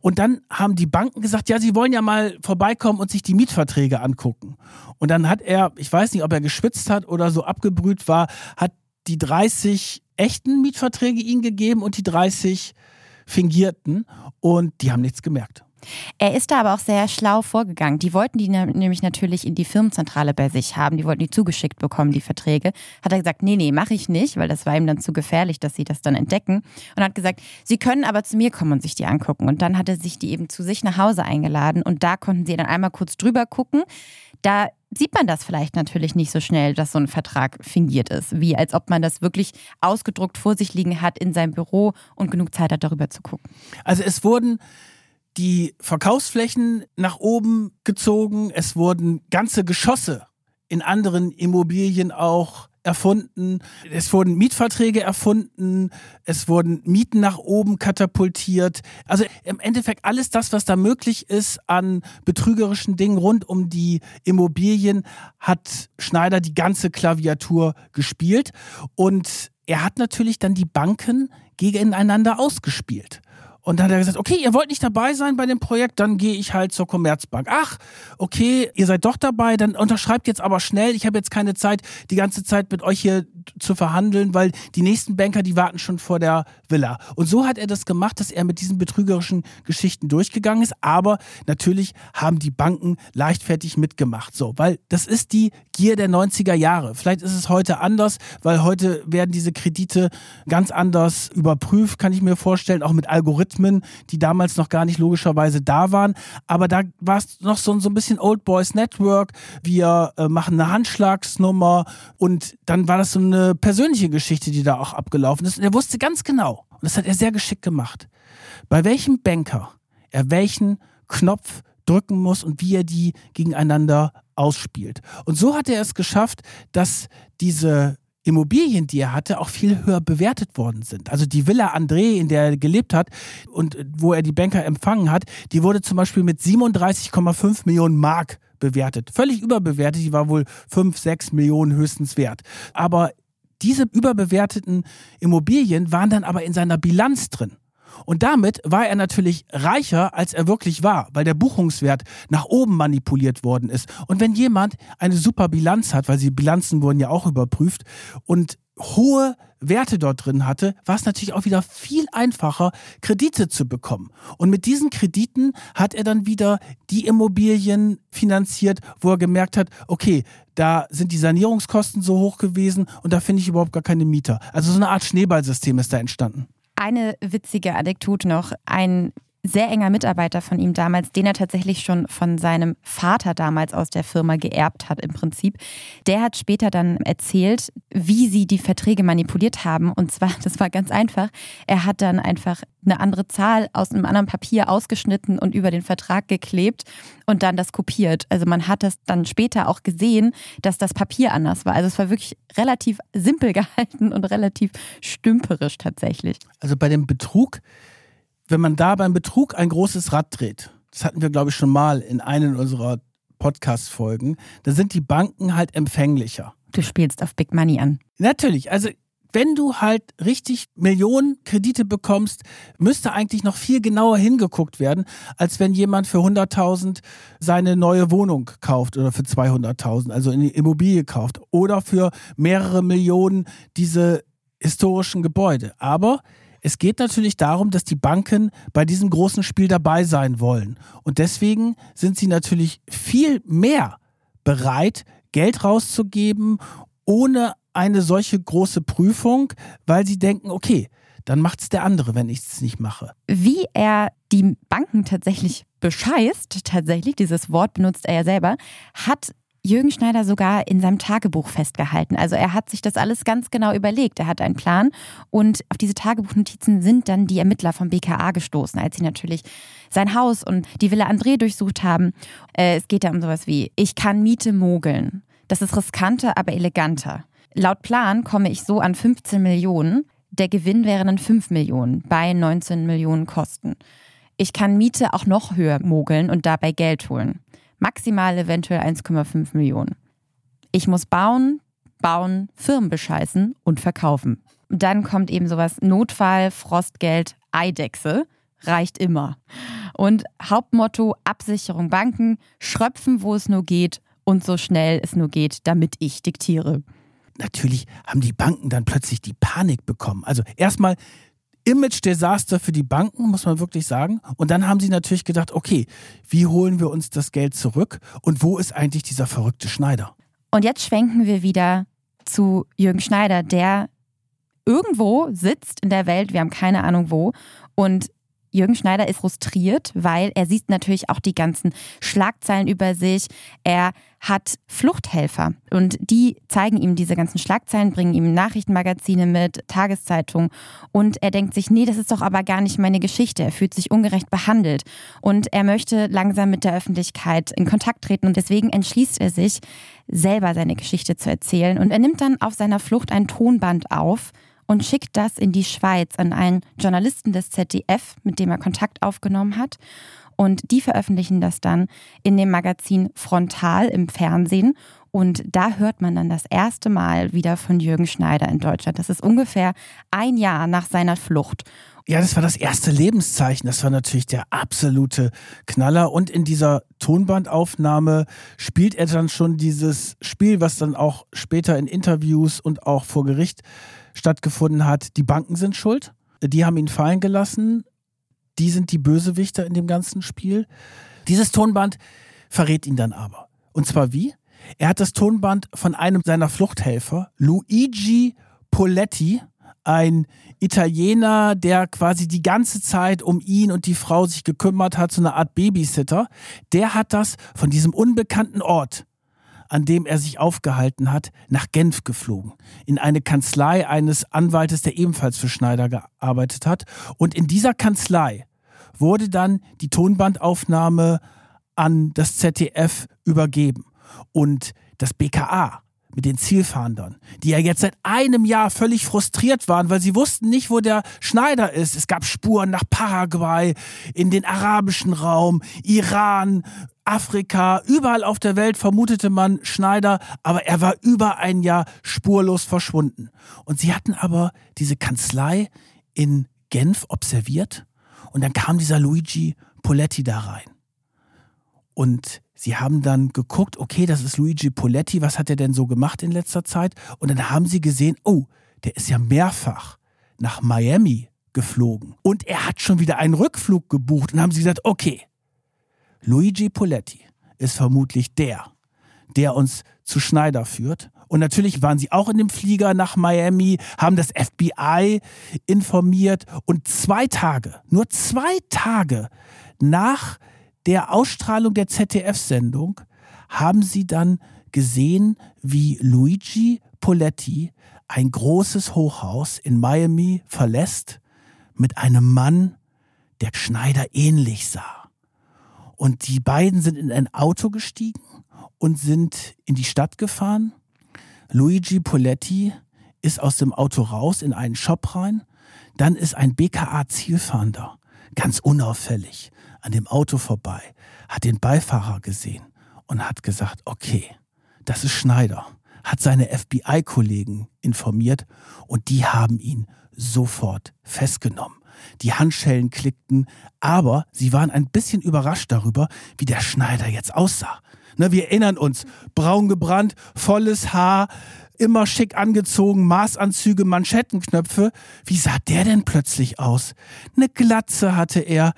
Und dann haben die Banken gesagt, ja, sie wollen ja mal vorbeikommen und sich die Mietverträge angucken. Und dann hat er, ich weiß nicht, ob er geschwitzt hat oder so abgebrüht war, hat die 30 echten Mietverträge ihnen gegeben und die 30 fingierten und die haben nichts gemerkt. Er ist da aber auch sehr schlau vorgegangen. Die wollten die nämlich natürlich in die Firmenzentrale bei sich haben. Die wollten die zugeschickt bekommen, die Verträge. Hat er gesagt, nee, nee, mache ich nicht, weil das war ihm dann zu gefährlich, dass sie das dann entdecken. Und hat gesagt, sie können aber zu mir kommen und sich die angucken. Und dann hat er sich die eben zu sich nach Hause eingeladen. Und da konnten sie dann einmal kurz drüber gucken. Da sieht man das vielleicht natürlich nicht so schnell, dass so ein Vertrag fingiert ist, wie als ob man das wirklich ausgedruckt vor sich liegen hat in seinem Büro und genug Zeit hat, darüber zu gucken. Also es wurden die Verkaufsflächen nach oben gezogen. Es wurden ganze Geschosse in anderen Immobilien auch erfunden. Es wurden Mietverträge erfunden. Es wurden Mieten nach oben katapultiert. Also im Endeffekt alles das, was da möglich ist an betrügerischen Dingen rund um die Immobilien, hat Schneider die ganze Klaviatur gespielt. Und er hat natürlich dann die Banken gegeneinander ausgespielt. Und dann hat er gesagt, okay, ihr wollt nicht dabei sein bei dem Projekt, dann gehe ich halt zur Commerzbank. Ach, okay, ihr seid doch dabei, dann unterschreibt jetzt aber schnell. Ich habe jetzt keine Zeit, die ganze Zeit mit euch hier zu verhandeln, weil die nächsten Banker, die warten schon vor der Villa. Und so hat er das gemacht, dass er mit diesen betrügerischen Geschichten durchgegangen ist. Aber natürlich haben die Banken leichtfertig mitgemacht. So, weil das ist die Gier der 90er Jahre. Vielleicht ist es heute anders, weil heute werden diese Kredite ganz anders überprüft, kann ich mir vorstellen, auch mit Algorithmen die damals noch gar nicht logischerweise da waren. Aber da war es noch so, so ein bisschen Old Boys Network. Wir äh, machen eine Handschlagsnummer und dann war das so eine persönliche Geschichte, die da auch abgelaufen ist. Und er wusste ganz genau, und das hat er sehr geschickt gemacht, bei welchem Banker er welchen Knopf drücken muss und wie er die gegeneinander ausspielt. Und so hat er es geschafft, dass diese Immobilien, die er hatte, auch viel höher bewertet worden sind. Also die Villa André, in der er gelebt hat und wo er die Banker empfangen hat, die wurde zum Beispiel mit 37,5 Millionen Mark bewertet. Völlig überbewertet, die war wohl 5, 6 Millionen höchstens wert. Aber diese überbewerteten Immobilien waren dann aber in seiner Bilanz drin. Und damit war er natürlich reicher, als er wirklich war, weil der Buchungswert nach oben manipuliert worden ist. Und wenn jemand eine super Bilanz hat, weil die Bilanzen wurden ja auch überprüft und hohe Werte dort drin hatte, war es natürlich auch wieder viel einfacher, Kredite zu bekommen. Und mit diesen Krediten hat er dann wieder die Immobilien finanziert, wo er gemerkt hat, okay, da sind die Sanierungskosten so hoch gewesen und da finde ich überhaupt gar keine Mieter. Also so eine Art Schneeballsystem ist da entstanden. Eine witzige Anekdote noch. Ein sehr enger Mitarbeiter von ihm damals, den er tatsächlich schon von seinem Vater damals aus der Firma geerbt hat im Prinzip. Der hat später dann erzählt, wie sie die Verträge manipuliert haben. Und zwar, das war ganz einfach. Er hat dann einfach eine andere Zahl aus einem anderen Papier ausgeschnitten und über den Vertrag geklebt und dann das kopiert. Also man hat das dann später auch gesehen, dass das Papier anders war. Also es war wirklich relativ simpel gehalten und relativ stümperisch tatsächlich. Also bei dem Betrug wenn man da beim Betrug ein großes Rad dreht, das hatten wir, glaube ich, schon mal in einer unserer Podcast-Folgen, da sind die Banken halt empfänglicher. Du spielst auf Big Money an. Natürlich. Also wenn du halt richtig Millionen Kredite bekommst, müsste eigentlich noch viel genauer hingeguckt werden, als wenn jemand für 100.000 seine neue Wohnung kauft oder für 200.000, also eine Immobilie kauft oder für mehrere Millionen diese historischen Gebäude. Aber es geht natürlich darum, dass die Banken bei diesem großen Spiel dabei sein wollen. Und deswegen sind sie natürlich viel mehr bereit, Geld rauszugeben, ohne eine solche große Prüfung, weil sie denken, okay, dann macht es der andere, wenn ich es nicht mache. Wie er die Banken tatsächlich bescheißt, tatsächlich, dieses Wort benutzt er ja selber, hat Jürgen Schneider sogar in seinem Tagebuch festgehalten. Also er hat sich das alles ganz genau überlegt. Er hat einen Plan und auf diese Tagebuchnotizen sind dann die Ermittler vom BKA gestoßen, als sie natürlich sein Haus und die Villa André durchsucht haben. Äh, es geht da um sowas wie, ich kann Miete mogeln. Das ist riskanter, aber eleganter. Laut Plan komme ich so an 15 Millionen. Der Gewinn wäre dann 5 Millionen bei 19 Millionen Kosten. Ich kann Miete auch noch höher mogeln und dabei Geld holen. Maximal eventuell 1,5 Millionen. Ich muss bauen, bauen, Firmen bescheißen und verkaufen. Dann kommt eben sowas Notfall, Frostgeld, Eidechse. Reicht immer. Und Hauptmotto Absicherung Banken, schröpfen, wo es nur geht und so schnell es nur geht, damit ich diktiere natürlich haben die Banken dann plötzlich die Panik bekommen. Also erstmal Image-Desaster für die Banken, muss man wirklich sagen. Und dann haben sie natürlich gedacht, okay, wie holen wir uns das Geld zurück und wo ist eigentlich dieser verrückte Schneider? Und jetzt schwenken wir wieder zu Jürgen Schneider, der irgendwo sitzt in der Welt, wir haben keine Ahnung wo, und Jürgen Schneider ist frustriert, weil er sieht natürlich auch die ganzen Schlagzeilen über sich. Er hat Fluchthelfer. Und die zeigen ihm diese ganzen Schlagzeilen, bringen ihm Nachrichtenmagazine mit, Tageszeitungen. Und er denkt sich, nee, das ist doch aber gar nicht meine Geschichte. Er fühlt sich ungerecht behandelt. Und er möchte langsam mit der Öffentlichkeit in Kontakt treten. Und deswegen entschließt er sich, selber seine Geschichte zu erzählen. Und er nimmt dann auf seiner Flucht ein Tonband auf und schickt das in die Schweiz an einen Journalisten des ZDF, mit dem er Kontakt aufgenommen hat. Und die veröffentlichen das dann in dem Magazin Frontal im Fernsehen. Und da hört man dann das erste Mal wieder von Jürgen Schneider in Deutschland. Das ist ungefähr ein Jahr nach seiner Flucht. Ja, das war das erste Lebenszeichen. Das war natürlich der absolute Knaller. Und in dieser Tonbandaufnahme spielt er dann schon dieses Spiel, was dann auch später in Interviews und auch vor Gericht stattgefunden hat, die Banken sind schuld. Die haben ihn fallen gelassen. Die sind die Bösewichter in dem ganzen Spiel. Dieses Tonband verrät ihn dann aber. Und zwar wie? Er hat das Tonband von einem seiner Fluchthelfer, Luigi Poletti, ein Italiener, der quasi die ganze Zeit um ihn und die Frau sich gekümmert hat, so eine Art Babysitter. Der hat das von diesem unbekannten Ort an dem er sich aufgehalten hat, nach Genf geflogen. In eine Kanzlei eines Anwaltes, der ebenfalls für Schneider gearbeitet hat. Und in dieser Kanzlei wurde dann die Tonbandaufnahme an das ZDF übergeben. Und das BKA mit den Zielfahndern, die ja jetzt seit einem Jahr völlig frustriert waren, weil sie wussten nicht, wo der Schneider ist. Es gab Spuren nach Paraguay, in den arabischen Raum, Iran, Afrika, überall auf der Welt vermutete man Schneider, aber er war über ein Jahr spurlos verschwunden. Und sie hatten aber diese Kanzlei in Genf observiert und dann kam dieser Luigi Poletti da rein. Und sie haben dann geguckt, okay, das ist Luigi Poletti, was hat er denn so gemacht in letzter Zeit? Und dann haben sie gesehen, oh, der ist ja mehrfach nach Miami geflogen und er hat schon wieder einen Rückflug gebucht und haben sie gesagt, okay, Luigi Poletti ist vermutlich der, der uns zu Schneider führt. Und natürlich waren sie auch in dem Flieger nach Miami, haben das FBI informiert und zwei Tage, nur zwei Tage nach der Ausstrahlung der ZDF-Sendung haben sie dann gesehen, wie Luigi Poletti ein großes Hochhaus in Miami verlässt mit einem Mann, der Schneider ähnlich sah. Und die beiden sind in ein Auto gestiegen und sind in die Stadt gefahren. Luigi Poletti ist aus dem Auto raus in einen Shop rein. Dann ist ein BKA-Zielfahnder, ganz unauffällig, an dem Auto vorbei, hat den Beifahrer gesehen und hat gesagt, okay, das ist Schneider, hat seine FBI-Kollegen informiert und die haben ihn sofort festgenommen. Die Handschellen klickten, aber sie waren ein bisschen überrascht darüber, wie der Schneider jetzt aussah. Ne, wir erinnern uns, braun gebrannt, volles Haar, immer schick angezogen, Maßanzüge, Manschettenknöpfe. Wie sah der denn plötzlich aus? Eine Glatze hatte er,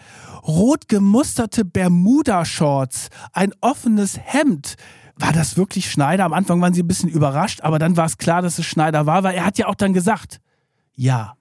rot gemusterte Bermuda-Shorts, ein offenes Hemd. War das wirklich Schneider? Am Anfang waren sie ein bisschen überrascht, aber dann war es klar, dass es Schneider war, weil er hat ja auch dann gesagt, ja,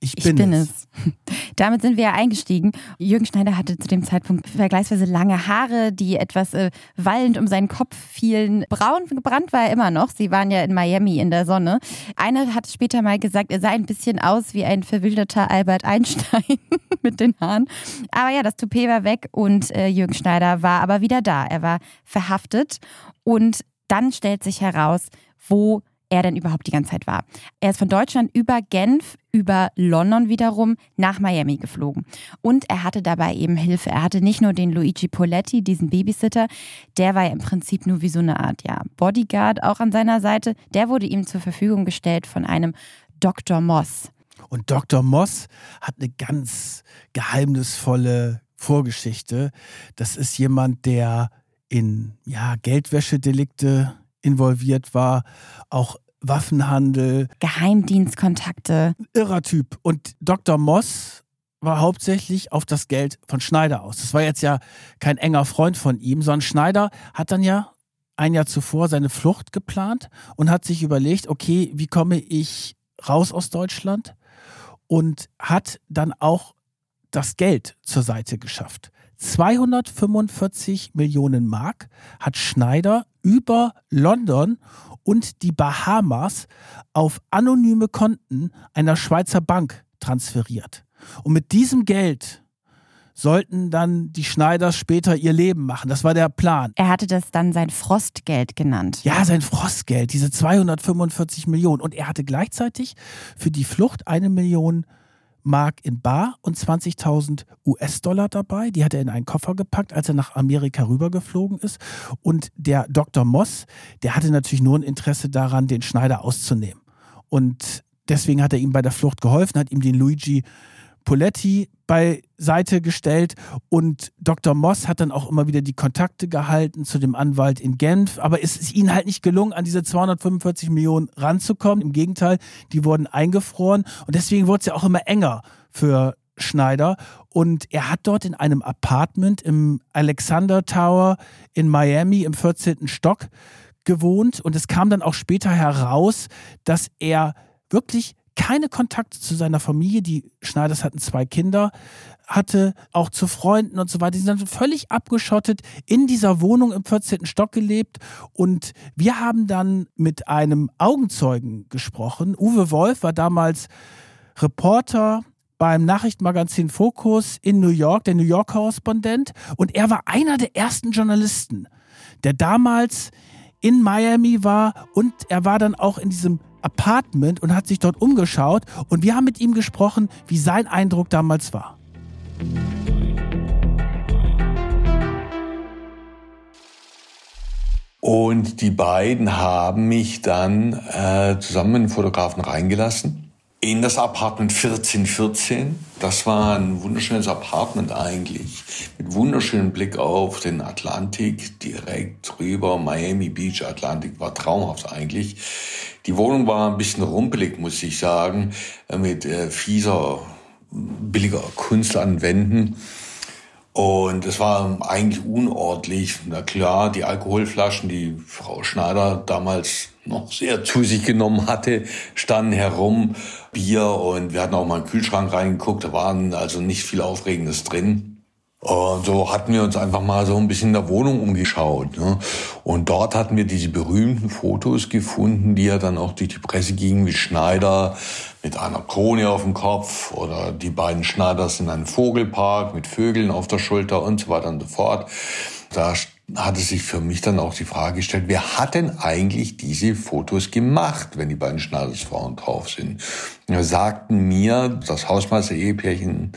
ich bin, ich bin es. es. Damit sind wir ja eingestiegen. Jürgen Schneider hatte zu dem Zeitpunkt vergleichsweise lange Haare, die etwas äh, wallend um seinen Kopf fielen. Braun gebrannt war er immer noch. Sie waren ja in Miami in der Sonne. Einer hat später mal gesagt, er sah ein bisschen aus wie ein verwilderter Albert Einstein mit den Haaren. Aber ja, das Toupet war weg und äh, Jürgen Schneider war aber wieder da. Er war verhaftet und dann stellt sich heraus, wo er denn überhaupt die ganze Zeit war. Er ist von Deutschland über Genf, über London wiederum nach Miami geflogen. Und er hatte dabei eben Hilfe. Er hatte nicht nur den Luigi Poletti, diesen Babysitter, der war ja im Prinzip nur wie so eine Art ja, Bodyguard auch an seiner Seite. Der wurde ihm zur Verfügung gestellt von einem Dr. Moss. Und Dr. Moss hat eine ganz geheimnisvolle Vorgeschichte. Das ist jemand, der in ja, Geldwäschedelikte involviert war, auch Waffenhandel. Geheimdienstkontakte. Irrer Typ. Und Dr. Moss war hauptsächlich auf das Geld von Schneider aus. Das war jetzt ja kein enger Freund von ihm, sondern Schneider hat dann ja ein Jahr zuvor seine Flucht geplant und hat sich überlegt, okay, wie komme ich raus aus Deutschland? Und hat dann auch das Geld zur Seite geschafft. 245 Millionen Mark hat Schneider über London und die Bahamas auf anonyme Konten einer Schweizer Bank transferiert. Und mit diesem Geld sollten dann die Schneiders später ihr Leben machen. Das war der Plan. Er hatte das dann sein Frostgeld genannt. Ja, sein Frostgeld, diese 245 Millionen. Und er hatte gleichzeitig für die Flucht eine Million Mark in Bar und 20.000 US-Dollar dabei. Die hat er in einen Koffer gepackt, als er nach Amerika rübergeflogen ist. Und der Dr. Moss, der hatte natürlich nur ein Interesse daran, den Schneider auszunehmen. Und deswegen hat er ihm bei der Flucht geholfen, hat ihm den Luigi Poletti beiseite gestellt und Dr. Moss hat dann auch immer wieder die Kontakte gehalten zu dem Anwalt in Genf, aber es ist ihnen halt nicht gelungen, an diese 245 Millionen ranzukommen. Im Gegenteil, die wurden eingefroren und deswegen wurde es ja auch immer enger für Schneider und er hat dort in einem Apartment im Alexander Tower in Miami im 14. Stock gewohnt und es kam dann auch später heraus, dass er wirklich keine Kontakte zu seiner Familie. Die Schneiders hatten zwei Kinder, hatte auch zu Freunden und so weiter. Die sind völlig abgeschottet in dieser Wohnung im 14. Stock gelebt. Und wir haben dann mit einem Augenzeugen gesprochen. Uwe Wolf war damals Reporter beim Nachrichtenmagazin Focus in New York, der New York-Korrespondent. Und er war einer der ersten Journalisten, der damals in Miami war und er war dann auch in diesem Apartment und hat sich dort umgeschaut und wir haben mit ihm gesprochen, wie sein Eindruck damals war. Und die beiden haben mich dann äh, zusammen mit dem Fotografen reingelassen in das Apartment 1414. Das war ein wunderschönes Apartment eigentlich, mit wunderschönem Blick auf den Atlantik, direkt drüber, Miami Beach, Atlantik, war traumhaft eigentlich. Die Wohnung war ein bisschen rumpelig, muss ich sagen, äh, mit äh, fieser, billiger Kunst an Wänden. Und es war eigentlich unordentlich. Na klar, die Alkoholflaschen, die Frau Schneider damals noch sehr zu sich genommen hatte, standen herum. Bier und wir hatten auch mal in den Kühlschrank reingeguckt. Da waren also nicht viel Aufregendes drin. Und so hatten wir uns einfach mal so ein bisschen in der Wohnung umgeschaut. Ne? Und dort hatten wir diese berühmten Fotos gefunden, die ja dann auch durch die Presse gingen, wie Schneider mit einer Krone auf dem Kopf oder die beiden Schneiders in einem Vogelpark mit Vögeln auf der Schulter und so weiter und so fort. Da hatte sich für mich dann auch die Frage gestellt, wer hat denn eigentlich diese Fotos gemacht, wenn die beiden Schneidersfrauen drauf sind? Da sagten mir das Hausmeister-Ehepärchen,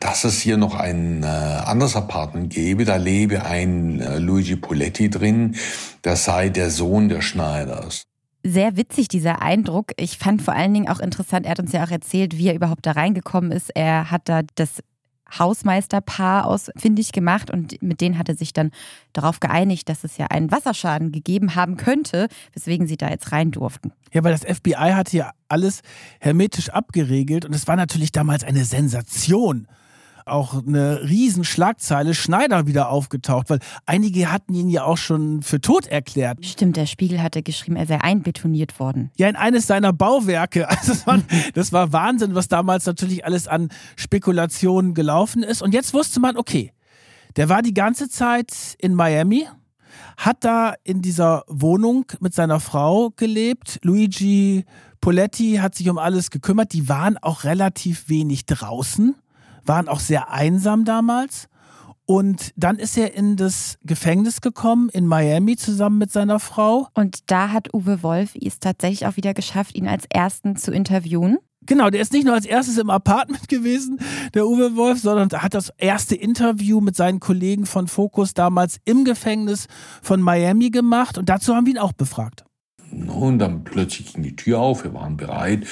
dass es hier noch ein äh, anderes Apartment gäbe. Da lebe ein äh, Luigi Poletti drin. Das sei der Sohn der Schneiders. Sehr witzig, dieser Eindruck. Ich fand vor allen Dingen auch interessant, er hat uns ja auch erzählt, wie er überhaupt da reingekommen ist. Er hat da das Hausmeisterpaar ausfindig gemacht. Und mit denen hatte sich dann darauf geeinigt, dass es ja einen Wasserschaden gegeben haben könnte, weswegen sie da jetzt rein durften. Ja, weil das FBI hatte ja alles hermetisch abgeregelt. Und es war natürlich damals eine Sensation auch eine Riesenschlagzeile Schneider wieder aufgetaucht, weil einige hatten ihn ja auch schon für tot erklärt. Stimmt, der Spiegel hatte geschrieben, er sei einbetoniert worden. Ja, in eines seiner Bauwerke. Also das war, das war Wahnsinn, was damals natürlich alles an Spekulationen gelaufen ist. Und jetzt wusste man, okay, der war die ganze Zeit in Miami, hat da in dieser Wohnung mit seiner Frau gelebt. Luigi Poletti hat sich um alles gekümmert. Die waren auch relativ wenig draußen waren auch sehr einsam damals. Und dann ist er in das Gefängnis gekommen in Miami zusammen mit seiner Frau. Und da hat Uwe Wolf es tatsächlich auch wieder geschafft, ihn als ersten zu interviewen. Genau, der ist nicht nur als erstes im Apartment gewesen, der Uwe Wolf, sondern hat das erste Interview mit seinen Kollegen von Focus damals im Gefängnis von Miami gemacht und dazu haben wir ihn auch befragt. Und dann plötzlich ging die Tür auf, wir waren bereit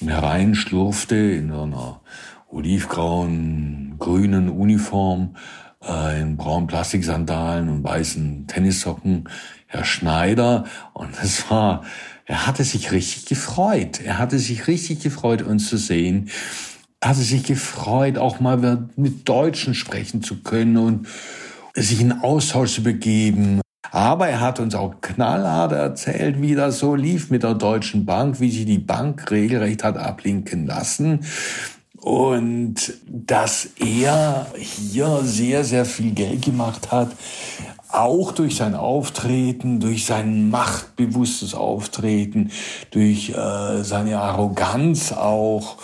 und herein schlurfte in einer olivgrauen, grünen Uniform, äh, in braunen Plastiksandalen und weißen Tennissocken, Herr Schneider. Und es war, er hatte sich richtig gefreut. Er hatte sich richtig gefreut, uns zu sehen. Er hatte sich gefreut, auch mal mit Deutschen sprechen zu können und sich in Austausch zu begeben. Aber er hat uns auch knallhart erzählt, wie das so lief mit der Deutschen Bank, wie sie die Bank regelrecht hat ablinken lassen, und dass er hier sehr, sehr viel Geld gemacht hat, auch durch sein Auftreten, durch sein machtbewusstes Auftreten, durch äh, seine Arroganz auch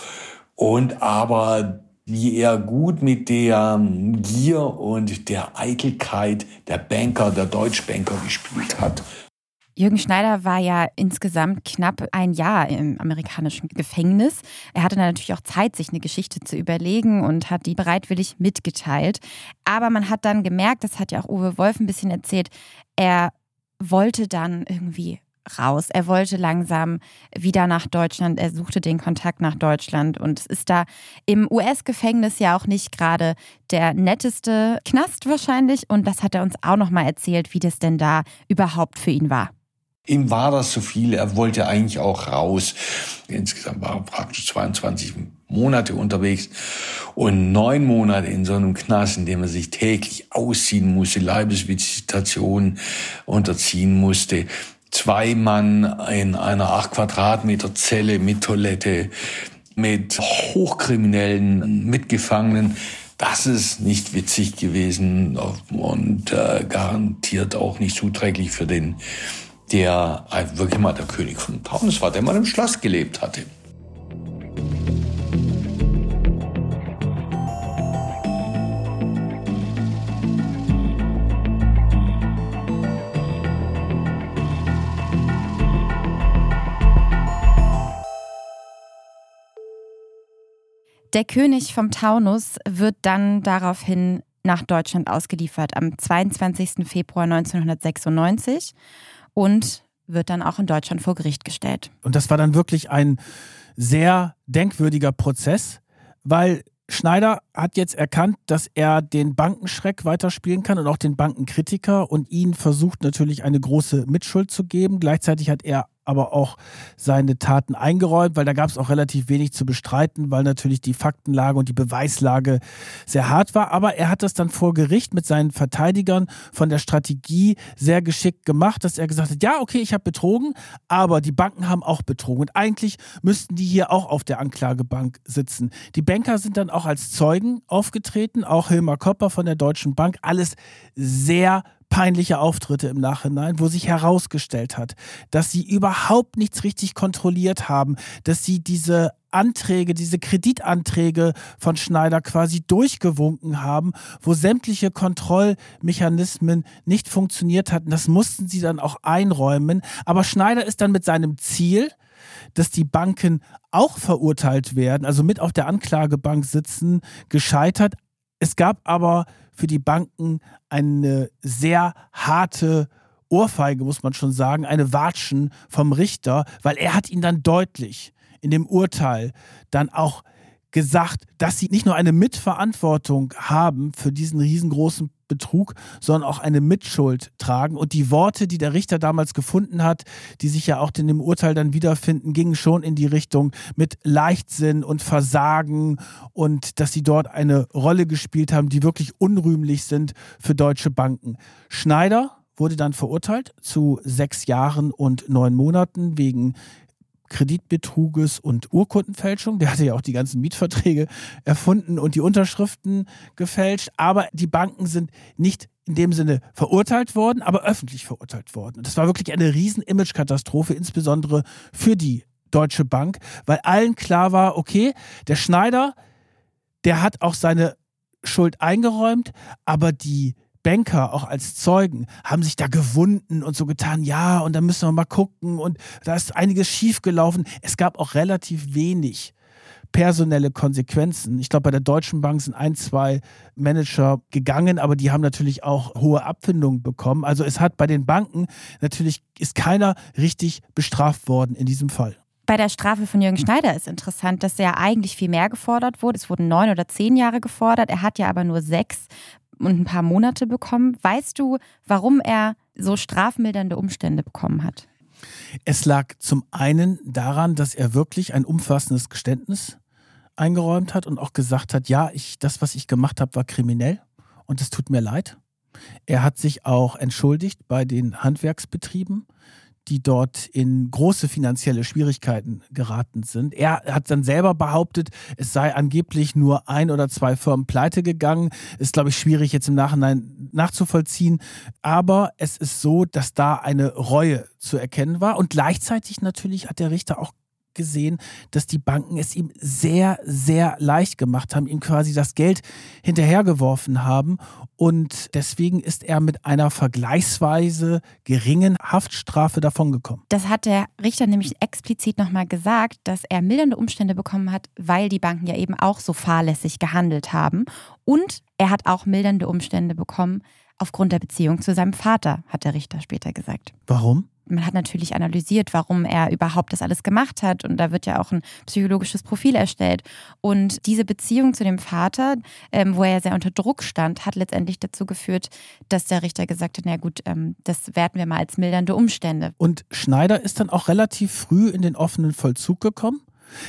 und aber wie er gut mit der Gier und der Eitelkeit der Banker, der Deutschbanker gespielt hat. Jürgen Schneider war ja insgesamt knapp ein Jahr im amerikanischen Gefängnis. Er hatte natürlich auch Zeit, sich eine Geschichte zu überlegen und hat die bereitwillig mitgeteilt. Aber man hat dann gemerkt, das hat ja auch Uwe Wolf ein bisschen erzählt, er wollte dann irgendwie raus. Er wollte langsam wieder nach Deutschland. Er suchte den Kontakt nach Deutschland. Und es ist da im US-Gefängnis ja auch nicht gerade der netteste Knast wahrscheinlich. Und das hat er uns auch nochmal erzählt, wie das denn da überhaupt für ihn war. Ihm war das zu viel, er wollte eigentlich auch raus. Insgesamt war er praktisch 22 Monate unterwegs und neun Monate in so einem Knast, in dem er sich täglich ausziehen musste, Leibesvisitation unterziehen musste. Zwei Mann in einer acht Quadratmeter Zelle mit Toilette, mit hochkriminellen Mitgefangenen. Das ist nicht witzig gewesen und äh, garantiert auch nicht zuträglich für den der wirklich mal der König von Taunus war, der mal im Schloss gelebt hatte. Der König vom Taunus wird dann daraufhin nach Deutschland ausgeliefert am 22. Februar 1996 und wird dann auch in Deutschland vor Gericht gestellt. Und das war dann wirklich ein sehr denkwürdiger Prozess, weil Schneider hat jetzt erkannt, dass er den Bankenschreck weiterspielen kann und auch den Bankenkritiker und ihnen versucht natürlich eine große Mitschuld zu geben. Gleichzeitig hat er aber auch seine Taten eingeräumt, weil da gab es auch relativ wenig zu bestreiten, weil natürlich die Faktenlage und die Beweislage sehr hart war. Aber er hat das dann vor Gericht mit seinen Verteidigern von der Strategie sehr geschickt gemacht, dass er gesagt hat, ja, okay, ich habe betrogen, aber die Banken haben auch betrogen. Und eigentlich müssten die hier auch auf der Anklagebank sitzen. Die Banker sind dann auch als Zeugen aufgetreten, auch Hilmar Kopper von der Deutschen Bank. Alles sehr peinliche Auftritte im Nachhinein, wo sich herausgestellt hat, dass sie überhaupt nichts richtig kontrolliert haben, dass sie diese Anträge, diese Kreditanträge von Schneider quasi durchgewunken haben, wo sämtliche Kontrollmechanismen nicht funktioniert hatten. Das mussten sie dann auch einräumen. Aber Schneider ist dann mit seinem Ziel, dass die Banken auch verurteilt werden, also mit auf der Anklagebank sitzen, gescheitert. Es gab aber für die Banken eine sehr harte Ohrfeige, muss man schon sagen, eine Watschen vom Richter, weil er hat ihn dann deutlich in dem Urteil dann auch gesagt, dass sie nicht nur eine Mitverantwortung haben für diesen riesengroßen Betrug, sondern auch eine Mitschuld tragen. Und die Worte, die der Richter damals gefunden hat, die sich ja auch in dem Urteil dann wiederfinden, gingen schon in die Richtung mit Leichtsinn und Versagen und dass sie dort eine Rolle gespielt haben, die wirklich unrühmlich sind für deutsche Banken. Schneider wurde dann verurteilt zu sechs Jahren und neun Monaten wegen Kreditbetruges und Urkundenfälschung. Der hatte ja auch die ganzen Mietverträge erfunden und die Unterschriften gefälscht. Aber die Banken sind nicht in dem Sinne verurteilt worden, aber öffentlich verurteilt worden. Und das war wirklich eine riesen Imagekatastrophe, insbesondere für die Deutsche Bank, weil allen klar war, okay, der Schneider, der hat auch seine Schuld eingeräumt, aber die Banker auch als Zeugen haben sich da gewunden und so getan, ja, und da müssen wir mal gucken und da ist einiges schiefgelaufen. Es gab auch relativ wenig personelle Konsequenzen. Ich glaube, bei der Deutschen Bank sind ein, zwei Manager gegangen, aber die haben natürlich auch hohe Abfindungen bekommen. Also es hat bei den Banken natürlich ist keiner richtig bestraft worden in diesem Fall. Bei der Strafe von Jürgen Schneider ist interessant, dass ja eigentlich viel mehr gefordert wurde. Es wurden neun oder zehn Jahre gefordert. Er hat ja aber nur sechs und ein paar Monate bekommen. Weißt du, warum er so strafmildernde Umstände bekommen hat? Es lag zum einen daran, dass er wirklich ein umfassendes Geständnis eingeräumt hat und auch gesagt hat, ja, ich, das, was ich gemacht habe, war kriminell und es tut mir leid. Er hat sich auch entschuldigt bei den Handwerksbetrieben die dort in große finanzielle Schwierigkeiten geraten sind. Er hat dann selber behauptet, es sei angeblich nur ein oder zwei Firmen pleite gegangen. Ist, glaube ich, schwierig jetzt im Nachhinein nachzuvollziehen. Aber es ist so, dass da eine Reue zu erkennen war. Und gleichzeitig natürlich hat der Richter auch gesehen, dass die Banken es ihm sehr, sehr leicht gemacht haben, ihm quasi das Geld hinterhergeworfen haben. Und deswegen ist er mit einer vergleichsweise geringen Haftstrafe davongekommen. Das hat der Richter nämlich explizit nochmal gesagt, dass er mildernde Umstände bekommen hat, weil die Banken ja eben auch so fahrlässig gehandelt haben. Und er hat auch mildernde Umstände bekommen aufgrund der Beziehung zu seinem Vater, hat der Richter später gesagt. Warum? Man hat natürlich analysiert, warum er überhaupt das alles gemacht hat. Und da wird ja auch ein psychologisches Profil erstellt. Und diese Beziehung zu dem Vater, ähm, wo er sehr unter Druck stand, hat letztendlich dazu geführt, dass der Richter gesagt hat, na gut, ähm, das werten wir mal als mildernde Umstände. Und Schneider ist dann auch relativ früh in den offenen Vollzug gekommen.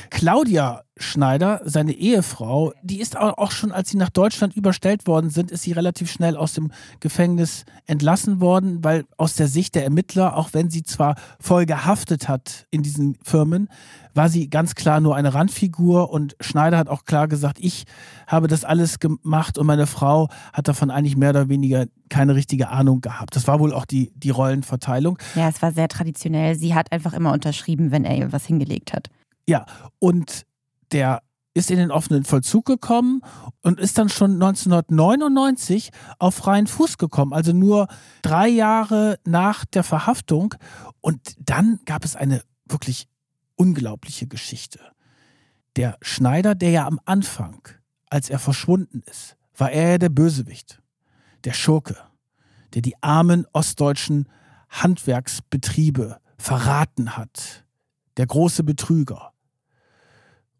Claudia Schneider, seine Ehefrau, die ist auch schon, als sie nach Deutschland überstellt worden sind, ist sie relativ schnell aus dem Gefängnis entlassen worden, weil aus der Sicht der Ermittler, auch wenn sie zwar voll gehaftet hat in diesen Firmen, war sie ganz klar nur eine Randfigur und Schneider hat auch klar gesagt, ich habe das alles gemacht und meine Frau hat davon eigentlich mehr oder weniger keine richtige Ahnung gehabt. Das war wohl auch die, die Rollenverteilung. Ja, es war sehr traditionell. Sie hat einfach immer unterschrieben, wenn er ihr was hingelegt hat. Ja, und der ist in den offenen Vollzug gekommen und ist dann schon 1999 auf freien Fuß gekommen, also nur drei Jahre nach der Verhaftung. Und dann gab es eine wirklich unglaubliche Geschichte. Der Schneider, der ja am Anfang, als er verschwunden ist, war er ja der Bösewicht, der Schurke, der die armen ostdeutschen Handwerksbetriebe verraten hat, der große Betrüger.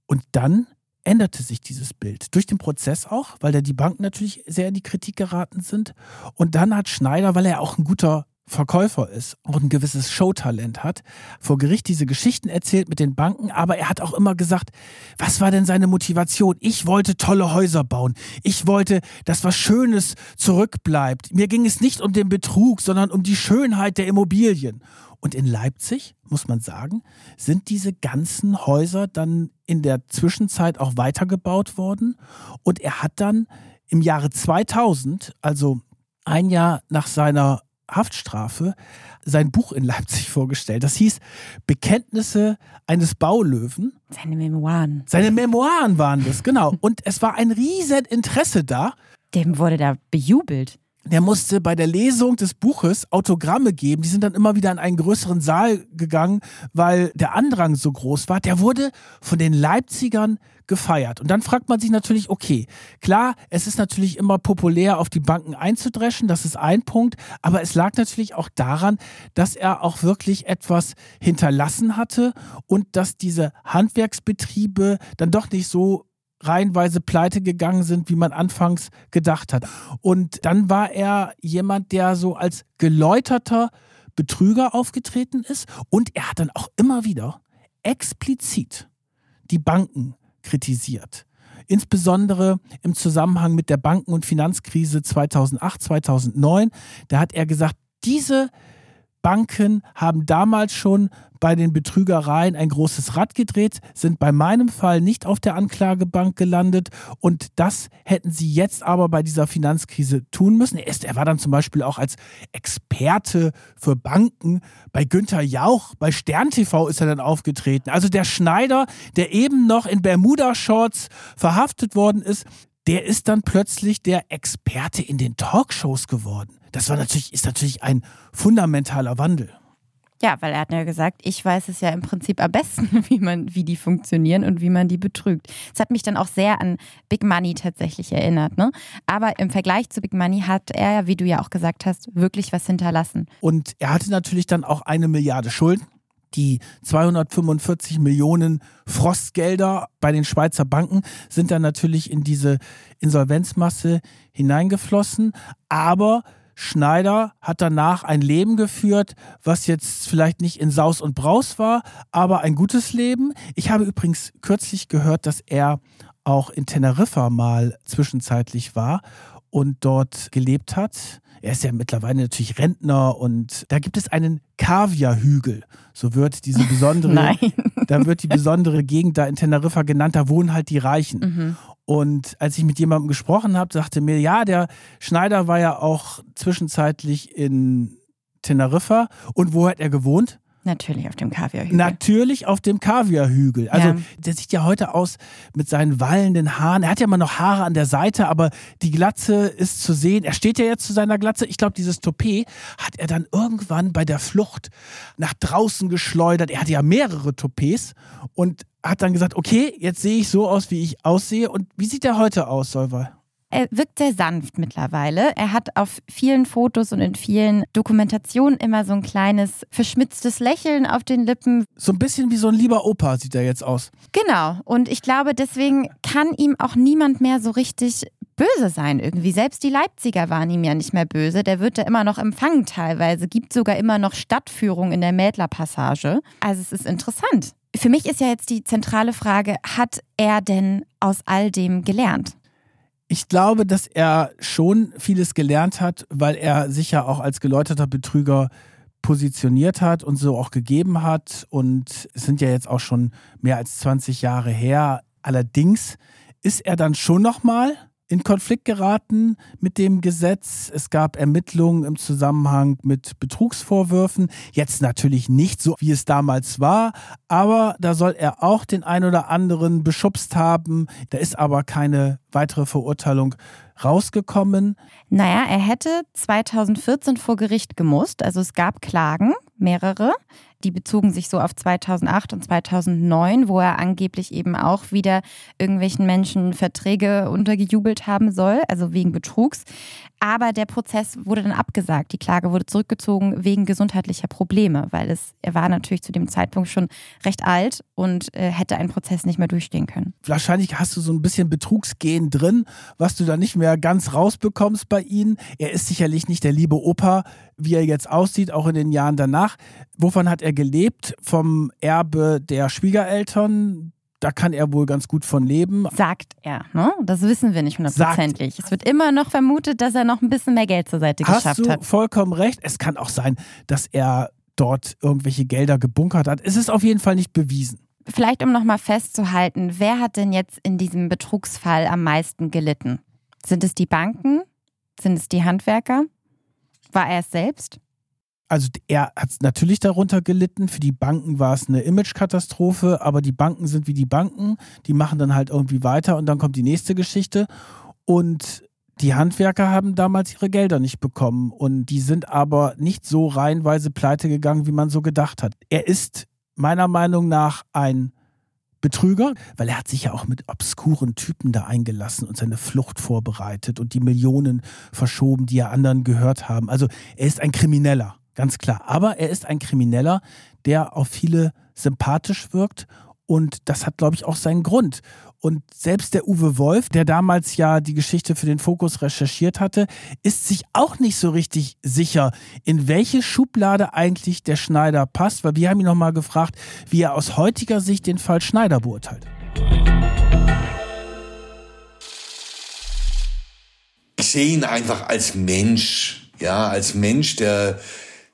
Und dann änderte sich dieses Bild. Durch den Prozess auch, weil da die Banken natürlich sehr in die Kritik geraten sind. Und dann hat Schneider, weil er auch ein guter Verkäufer ist und ein gewisses Showtalent hat, vor Gericht diese Geschichten erzählt mit den Banken, aber er hat auch immer gesagt, was war denn seine Motivation? Ich wollte tolle Häuser bauen. Ich wollte, dass was Schönes zurückbleibt. Mir ging es nicht um den Betrug, sondern um die Schönheit der Immobilien. Und in Leipzig, muss man sagen, sind diese ganzen Häuser dann in der Zwischenzeit auch weitergebaut worden. Und er hat dann im Jahre 2000, also ein Jahr nach seiner Haftstrafe, sein Buch in Leipzig vorgestellt. Das hieß Bekenntnisse eines Baulöwen. Seine Memoiren. Seine Memoiren waren das, genau. Und es war ein riesen Interesse da. Dem wurde da bejubelt der musste bei der Lesung des Buches Autogramme geben. Die sind dann immer wieder in einen größeren Saal gegangen, weil der Andrang so groß war. Der wurde von den Leipzigern gefeiert. Und dann fragt man sich natürlich, okay, klar, es ist natürlich immer populär, auf die Banken einzudreschen, das ist ein Punkt, aber es lag natürlich auch daran, dass er auch wirklich etwas hinterlassen hatte und dass diese Handwerksbetriebe dann doch nicht so reihenweise pleite gegangen sind, wie man anfangs gedacht hat. Und dann war er jemand, der so als geläuterter Betrüger aufgetreten ist und er hat dann auch immer wieder explizit die Banken kritisiert. Insbesondere im Zusammenhang mit der Banken- und Finanzkrise 2008, 2009. Da hat er gesagt, diese Banken haben damals schon bei den Betrügereien ein großes Rad gedreht, sind bei meinem Fall nicht auf der Anklagebank gelandet und das hätten sie jetzt aber bei dieser Finanzkrise tun müssen. Er, ist, er war dann zum Beispiel auch als Experte für Banken bei Günther Jauch, bei Stern TV ist er dann aufgetreten. Also der Schneider, der eben noch in Bermuda-Shorts verhaftet worden ist, der ist dann plötzlich der Experte in den Talkshows geworden. Das war natürlich, ist natürlich ein fundamentaler Wandel. Ja, weil er hat ja gesagt, ich weiß es ja im Prinzip am besten, wie man, wie die funktionieren und wie man die betrügt. Das hat mich dann auch sehr an Big Money tatsächlich erinnert. Ne? Aber im Vergleich zu Big Money hat er, wie du ja auch gesagt hast, wirklich was hinterlassen. Und er hatte natürlich dann auch eine Milliarde Schulden. Die 245 Millionen Frostgelder bei den Schweizer Banken sind dann natürlich in diese Insolvenzmasse hineingeflossen. Aber Schneider hat danach ein Leben geführt, was jetzt vielleicht nicht in Saus und Braus war, aber ein gutes Leben. Ich habe übrigens kürzlich gehört, dass er auch in Teneriffa mal zwischenzeitlich war und dort gelebt hat. Er ist ja mittlerweile natürlich Rentner und da gibt es einen Kaviarhügel. So wird diese besondere, Nein. da wird die besondere Gegend da in Teneriffa genannt, da wohnen halt die Reichen. Mhm. Und als ich mit jemandem gesprochen habe, sagte mir, ja, der Schneider war ja auch zwischenzeitlich in Teneriffa. Und wo hat er gewohnt? Natürlich auf dem Kaviarhügel. Natürlich auf dem Kaviarhügel. Also Ja. der sieht ja heute aus mit seinen wallenden Haaren. Er hat ja immer noch Haare an der Seite, aber die Glatze ist zu sehen. Er steht ja jetzt zu seiner Glatze. Ich glaube, dieses Toupet hat er dann irgendwann bei der Flucht nach draußen geschleudert. Er hatte ja mehrere Toupets und hat dann gesagt, okay, jetzt sehe ich so aus, wie ich aussehe. Und wie sieht er heute aus, Solveig? Er wirkt sehr sanft mittlerweile. Er hat auf vielen Fotos und in vielen Dokumentationen immer so ein kleines verschmitztes Lächeln auf den Lippen. So ein bisschen wie so ein lieber Opa sieht er jetzt aus. Genau. Und ich glaube, deswegen kann ihm auch niemand mehr so richtig böse sein irgendwie. Selbst die Leipziger waren ihm ja nicht mehr böse. Der wird da immer noch empfangen teilweise. Gibt sogar immer noch Stadtführung in der Mädlerpassage. Also es ist interessant. Für mich ist ja jetzt die zentrale Frage, hat er denn aus all dem gelernt? Ich glaube, dass er schon vieles gelernt hat, weil er sich ja auch als geläuterter Betrüger positioniert hat und so auch gegeben hat. Und es sind ja jetzt auch schon mehr als 20 Jahre her. Allerdings ist er dann schon nochmal in Konflikt geraten mit dem Gesetz. Es gab Ermittlungen im Zusammenhang mit Betrugsvorwürfen. Jetzt natürlich nicht so, wie es damals war, aber da soll er auch den ein oder anderen beschubst haben. Da ist aber keine weitere Verurteilung rausgekommen. Naja, er hätte 2014 vor Gericht gemusst. Also es gab Klagen, mehrere. Die bezogen sich so auf 2008 und 2009, wo er angeblich eben auch wieder irgendwelchen Menschen Verträge untergejubelt haben soll, also wegen Betrugs. Aber der Prozess wurde dann abgesagt. Die Klage wurde zurückgezogen wegen gesundheitlicher Probleme, weil es, er war natürlich zu dem Zeitpunkt schon recht alt und äh, hätte einen Prozess nicht mehr durchstehen können. Wahrscheinlich hast du so ein bisschen Betrugsgehen drin, was du da nicht mehr ganz rausbekommst bei ihm. Er ist sicherlich nicht der liebe Opa, wie er jetzt aussieht, auch in den Jahren danach. Wovon hat er gelebt? Vom Erbe der Schwiegereltern. Da kann er wohl ganz gut von leben. Sagt er, ne? Das wissen wir nicht hundertprozentig. Es wird immer noch vermutet, dass er noch ein bisschen mehr Geld zur Seite Hast geschafft du hat. vollkommen recht. Es kann auch sein, dass er dort irgendwelche Gelder gebunkert hat. Es ist auf jeden Fall nicht bewiesen. Vielleicht um nochmal festzuhalten, wer hat denn jetzt in diesem Betrugsfall am meisten gelitten? Sind es die Banken? Sind es die Handwerker? War er es selbst? Also er hat natürlich darunter gelitten. Für die Banken war es eine Imagekatastrophe, aber die Banken sind wie die Banken. Die machen dann halt irgendwie weiter und dann kommt die nächste Geschichte. Und die Handwerker haben damals ihre Gelder nicht bekommen und die sind aber nicht so reihenweise pleite gegangen, wie man so gedacht hat. Er ist meiner Meinung nach ein Betrüger, weil er hat sich ja auch mit obskuren Typen da eingelassen und seine Flucht vorbereitet und die Millionen verschoben, die ja anderen gehört haben. Also er ist ein Krimineller, ganz klar. Aber er ist ein Krimineller, der auf viele sympathisch wirkt und das hat, glaube ich, auch seinen Grund. Und selbst der Uwe Wolf, der damals ja die Geschichte für den Fokus recherchiert hatte, ist sich auch nicht so richtig sicher, in welche Schublade eigentlich der Schneider passt, weil wir haben ihn nochmal gefragt, wie er aus heutiger Sicht den Fall Schneider beurteilt. Ich sehe ihn einfach als Mensch, ja, als Mensch, der,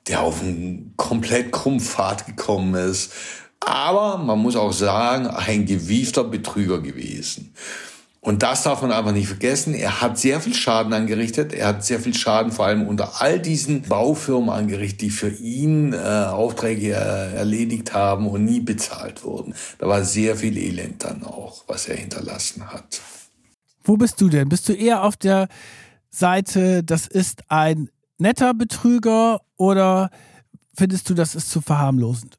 der auf einen komplett krummen Pfad gekommen ist. Aber man muss auch sagen, ein gewiefter Betrüger gewesen. Und das darf man einfach nicht vergessen. Er hat sehr viel Schaden angerichtet. Er hat sehr viel Schaden vor allem unter all diesen Baufirmen angerichtet, die für ihn äh, Aufträge äh, erledigt haben und nie bezahlt wurden. Da war sehr viel Elend dann auch, was er hinterlassen hat. Wo bist du denn? Bist du eher auf der Seite, das ist ein netter Betrüger oder findest du, das ist zu verharmlosend?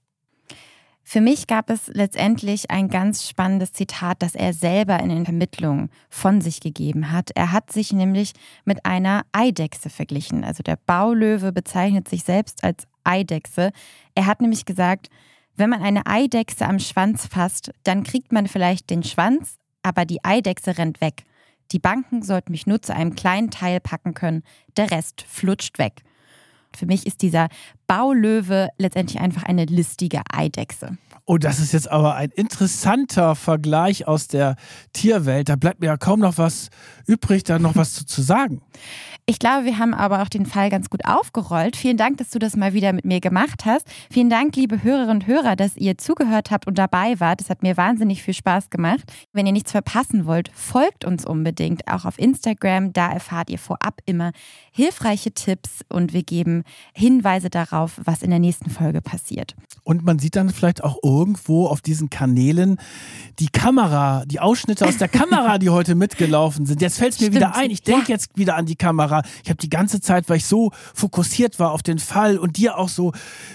Für mich gab es letztendlich ein ganz spannendes Zitat, das er selber in den Vermittlungen von sich gegeben hat. Er hat sich nämlich mit einer Eidechse verglichen. Also der Baulöwe bezeichnet sich selbst als Eidechse. Er hat nämlich gesagt, wenn man eine Eidechse am Schwanz fasst, dann kriegt man vielleicht den Schwanz, aber die Eidechse rennt weg. Die Banken sollten mich nur zu einem kleinen Teil packen können, der Rest flutscht weg. Für mich ist dieser Baulöwe letztendlich einfach eine listige Eidechse. Oh, das ist jetzt aber ein interessanter Vergleich aus der Tierwelt. Da bleibt mir ja kaum noch was übrig, da noch was zu, zu sagen. Ich glaube, wir haben aber auch den Fall ganz gut aufgerollt. Vielen Dank, dass du das mal wieder mit mir gemacht hast. Vielen Dank, liebe Hörerinnen und Hörer, dass ihr zugehört habt und dabei wart. Es hat mir wahnsinnig viel Spaß gemacht. Wenn ihr nichts verpassen wollt, folgt uns unbedingt auch auf Instagram. Da erfahrt ihr vorab immer hilfreiche Tipps und wir geben Hinweise darauf, was in der nächsten Folge passiert. Und man sieht dann vielleicht auch irgendwo auf diesen Kanälen die Kamera, die Ausschnitte aus der Kamera, die heute mitgelaufen sind. Jetzt fällt es mir Stimmt. wieder ein. Ich denke ja. jetzt wieder an die Kamera. Ich habe die ganze Zeit, weil ich so fokussiert war auf den Fall und dir auch so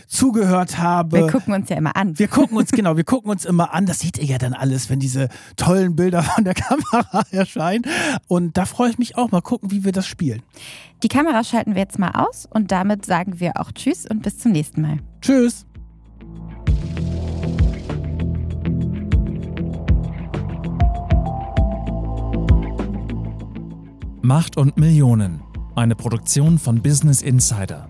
zugehört habe. Wir gucken uns ja immer an. Wir gucken uns, genau, wir gucken uns immer an. Das seht ihr ja dann alles, wenn diese tollen Bilder von der Kamera erscheinen. Und da freue ich mich auch. Mal gucken, wie wir das spielen. Die Kamera schalten wir jetzt mal aus und damit sagen wir auch Tschüss und bis zum nächsten Mal. Tschüss. Macht und Millionen. Eine Produktion von Business Insider.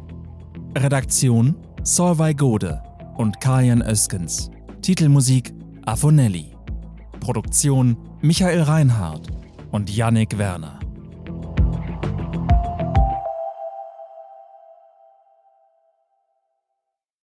Redaktion Solvay Gode und Kajan Öskens. Titelmusik Afonelli. Produktion Michael Reinhardt und Yannick Werner.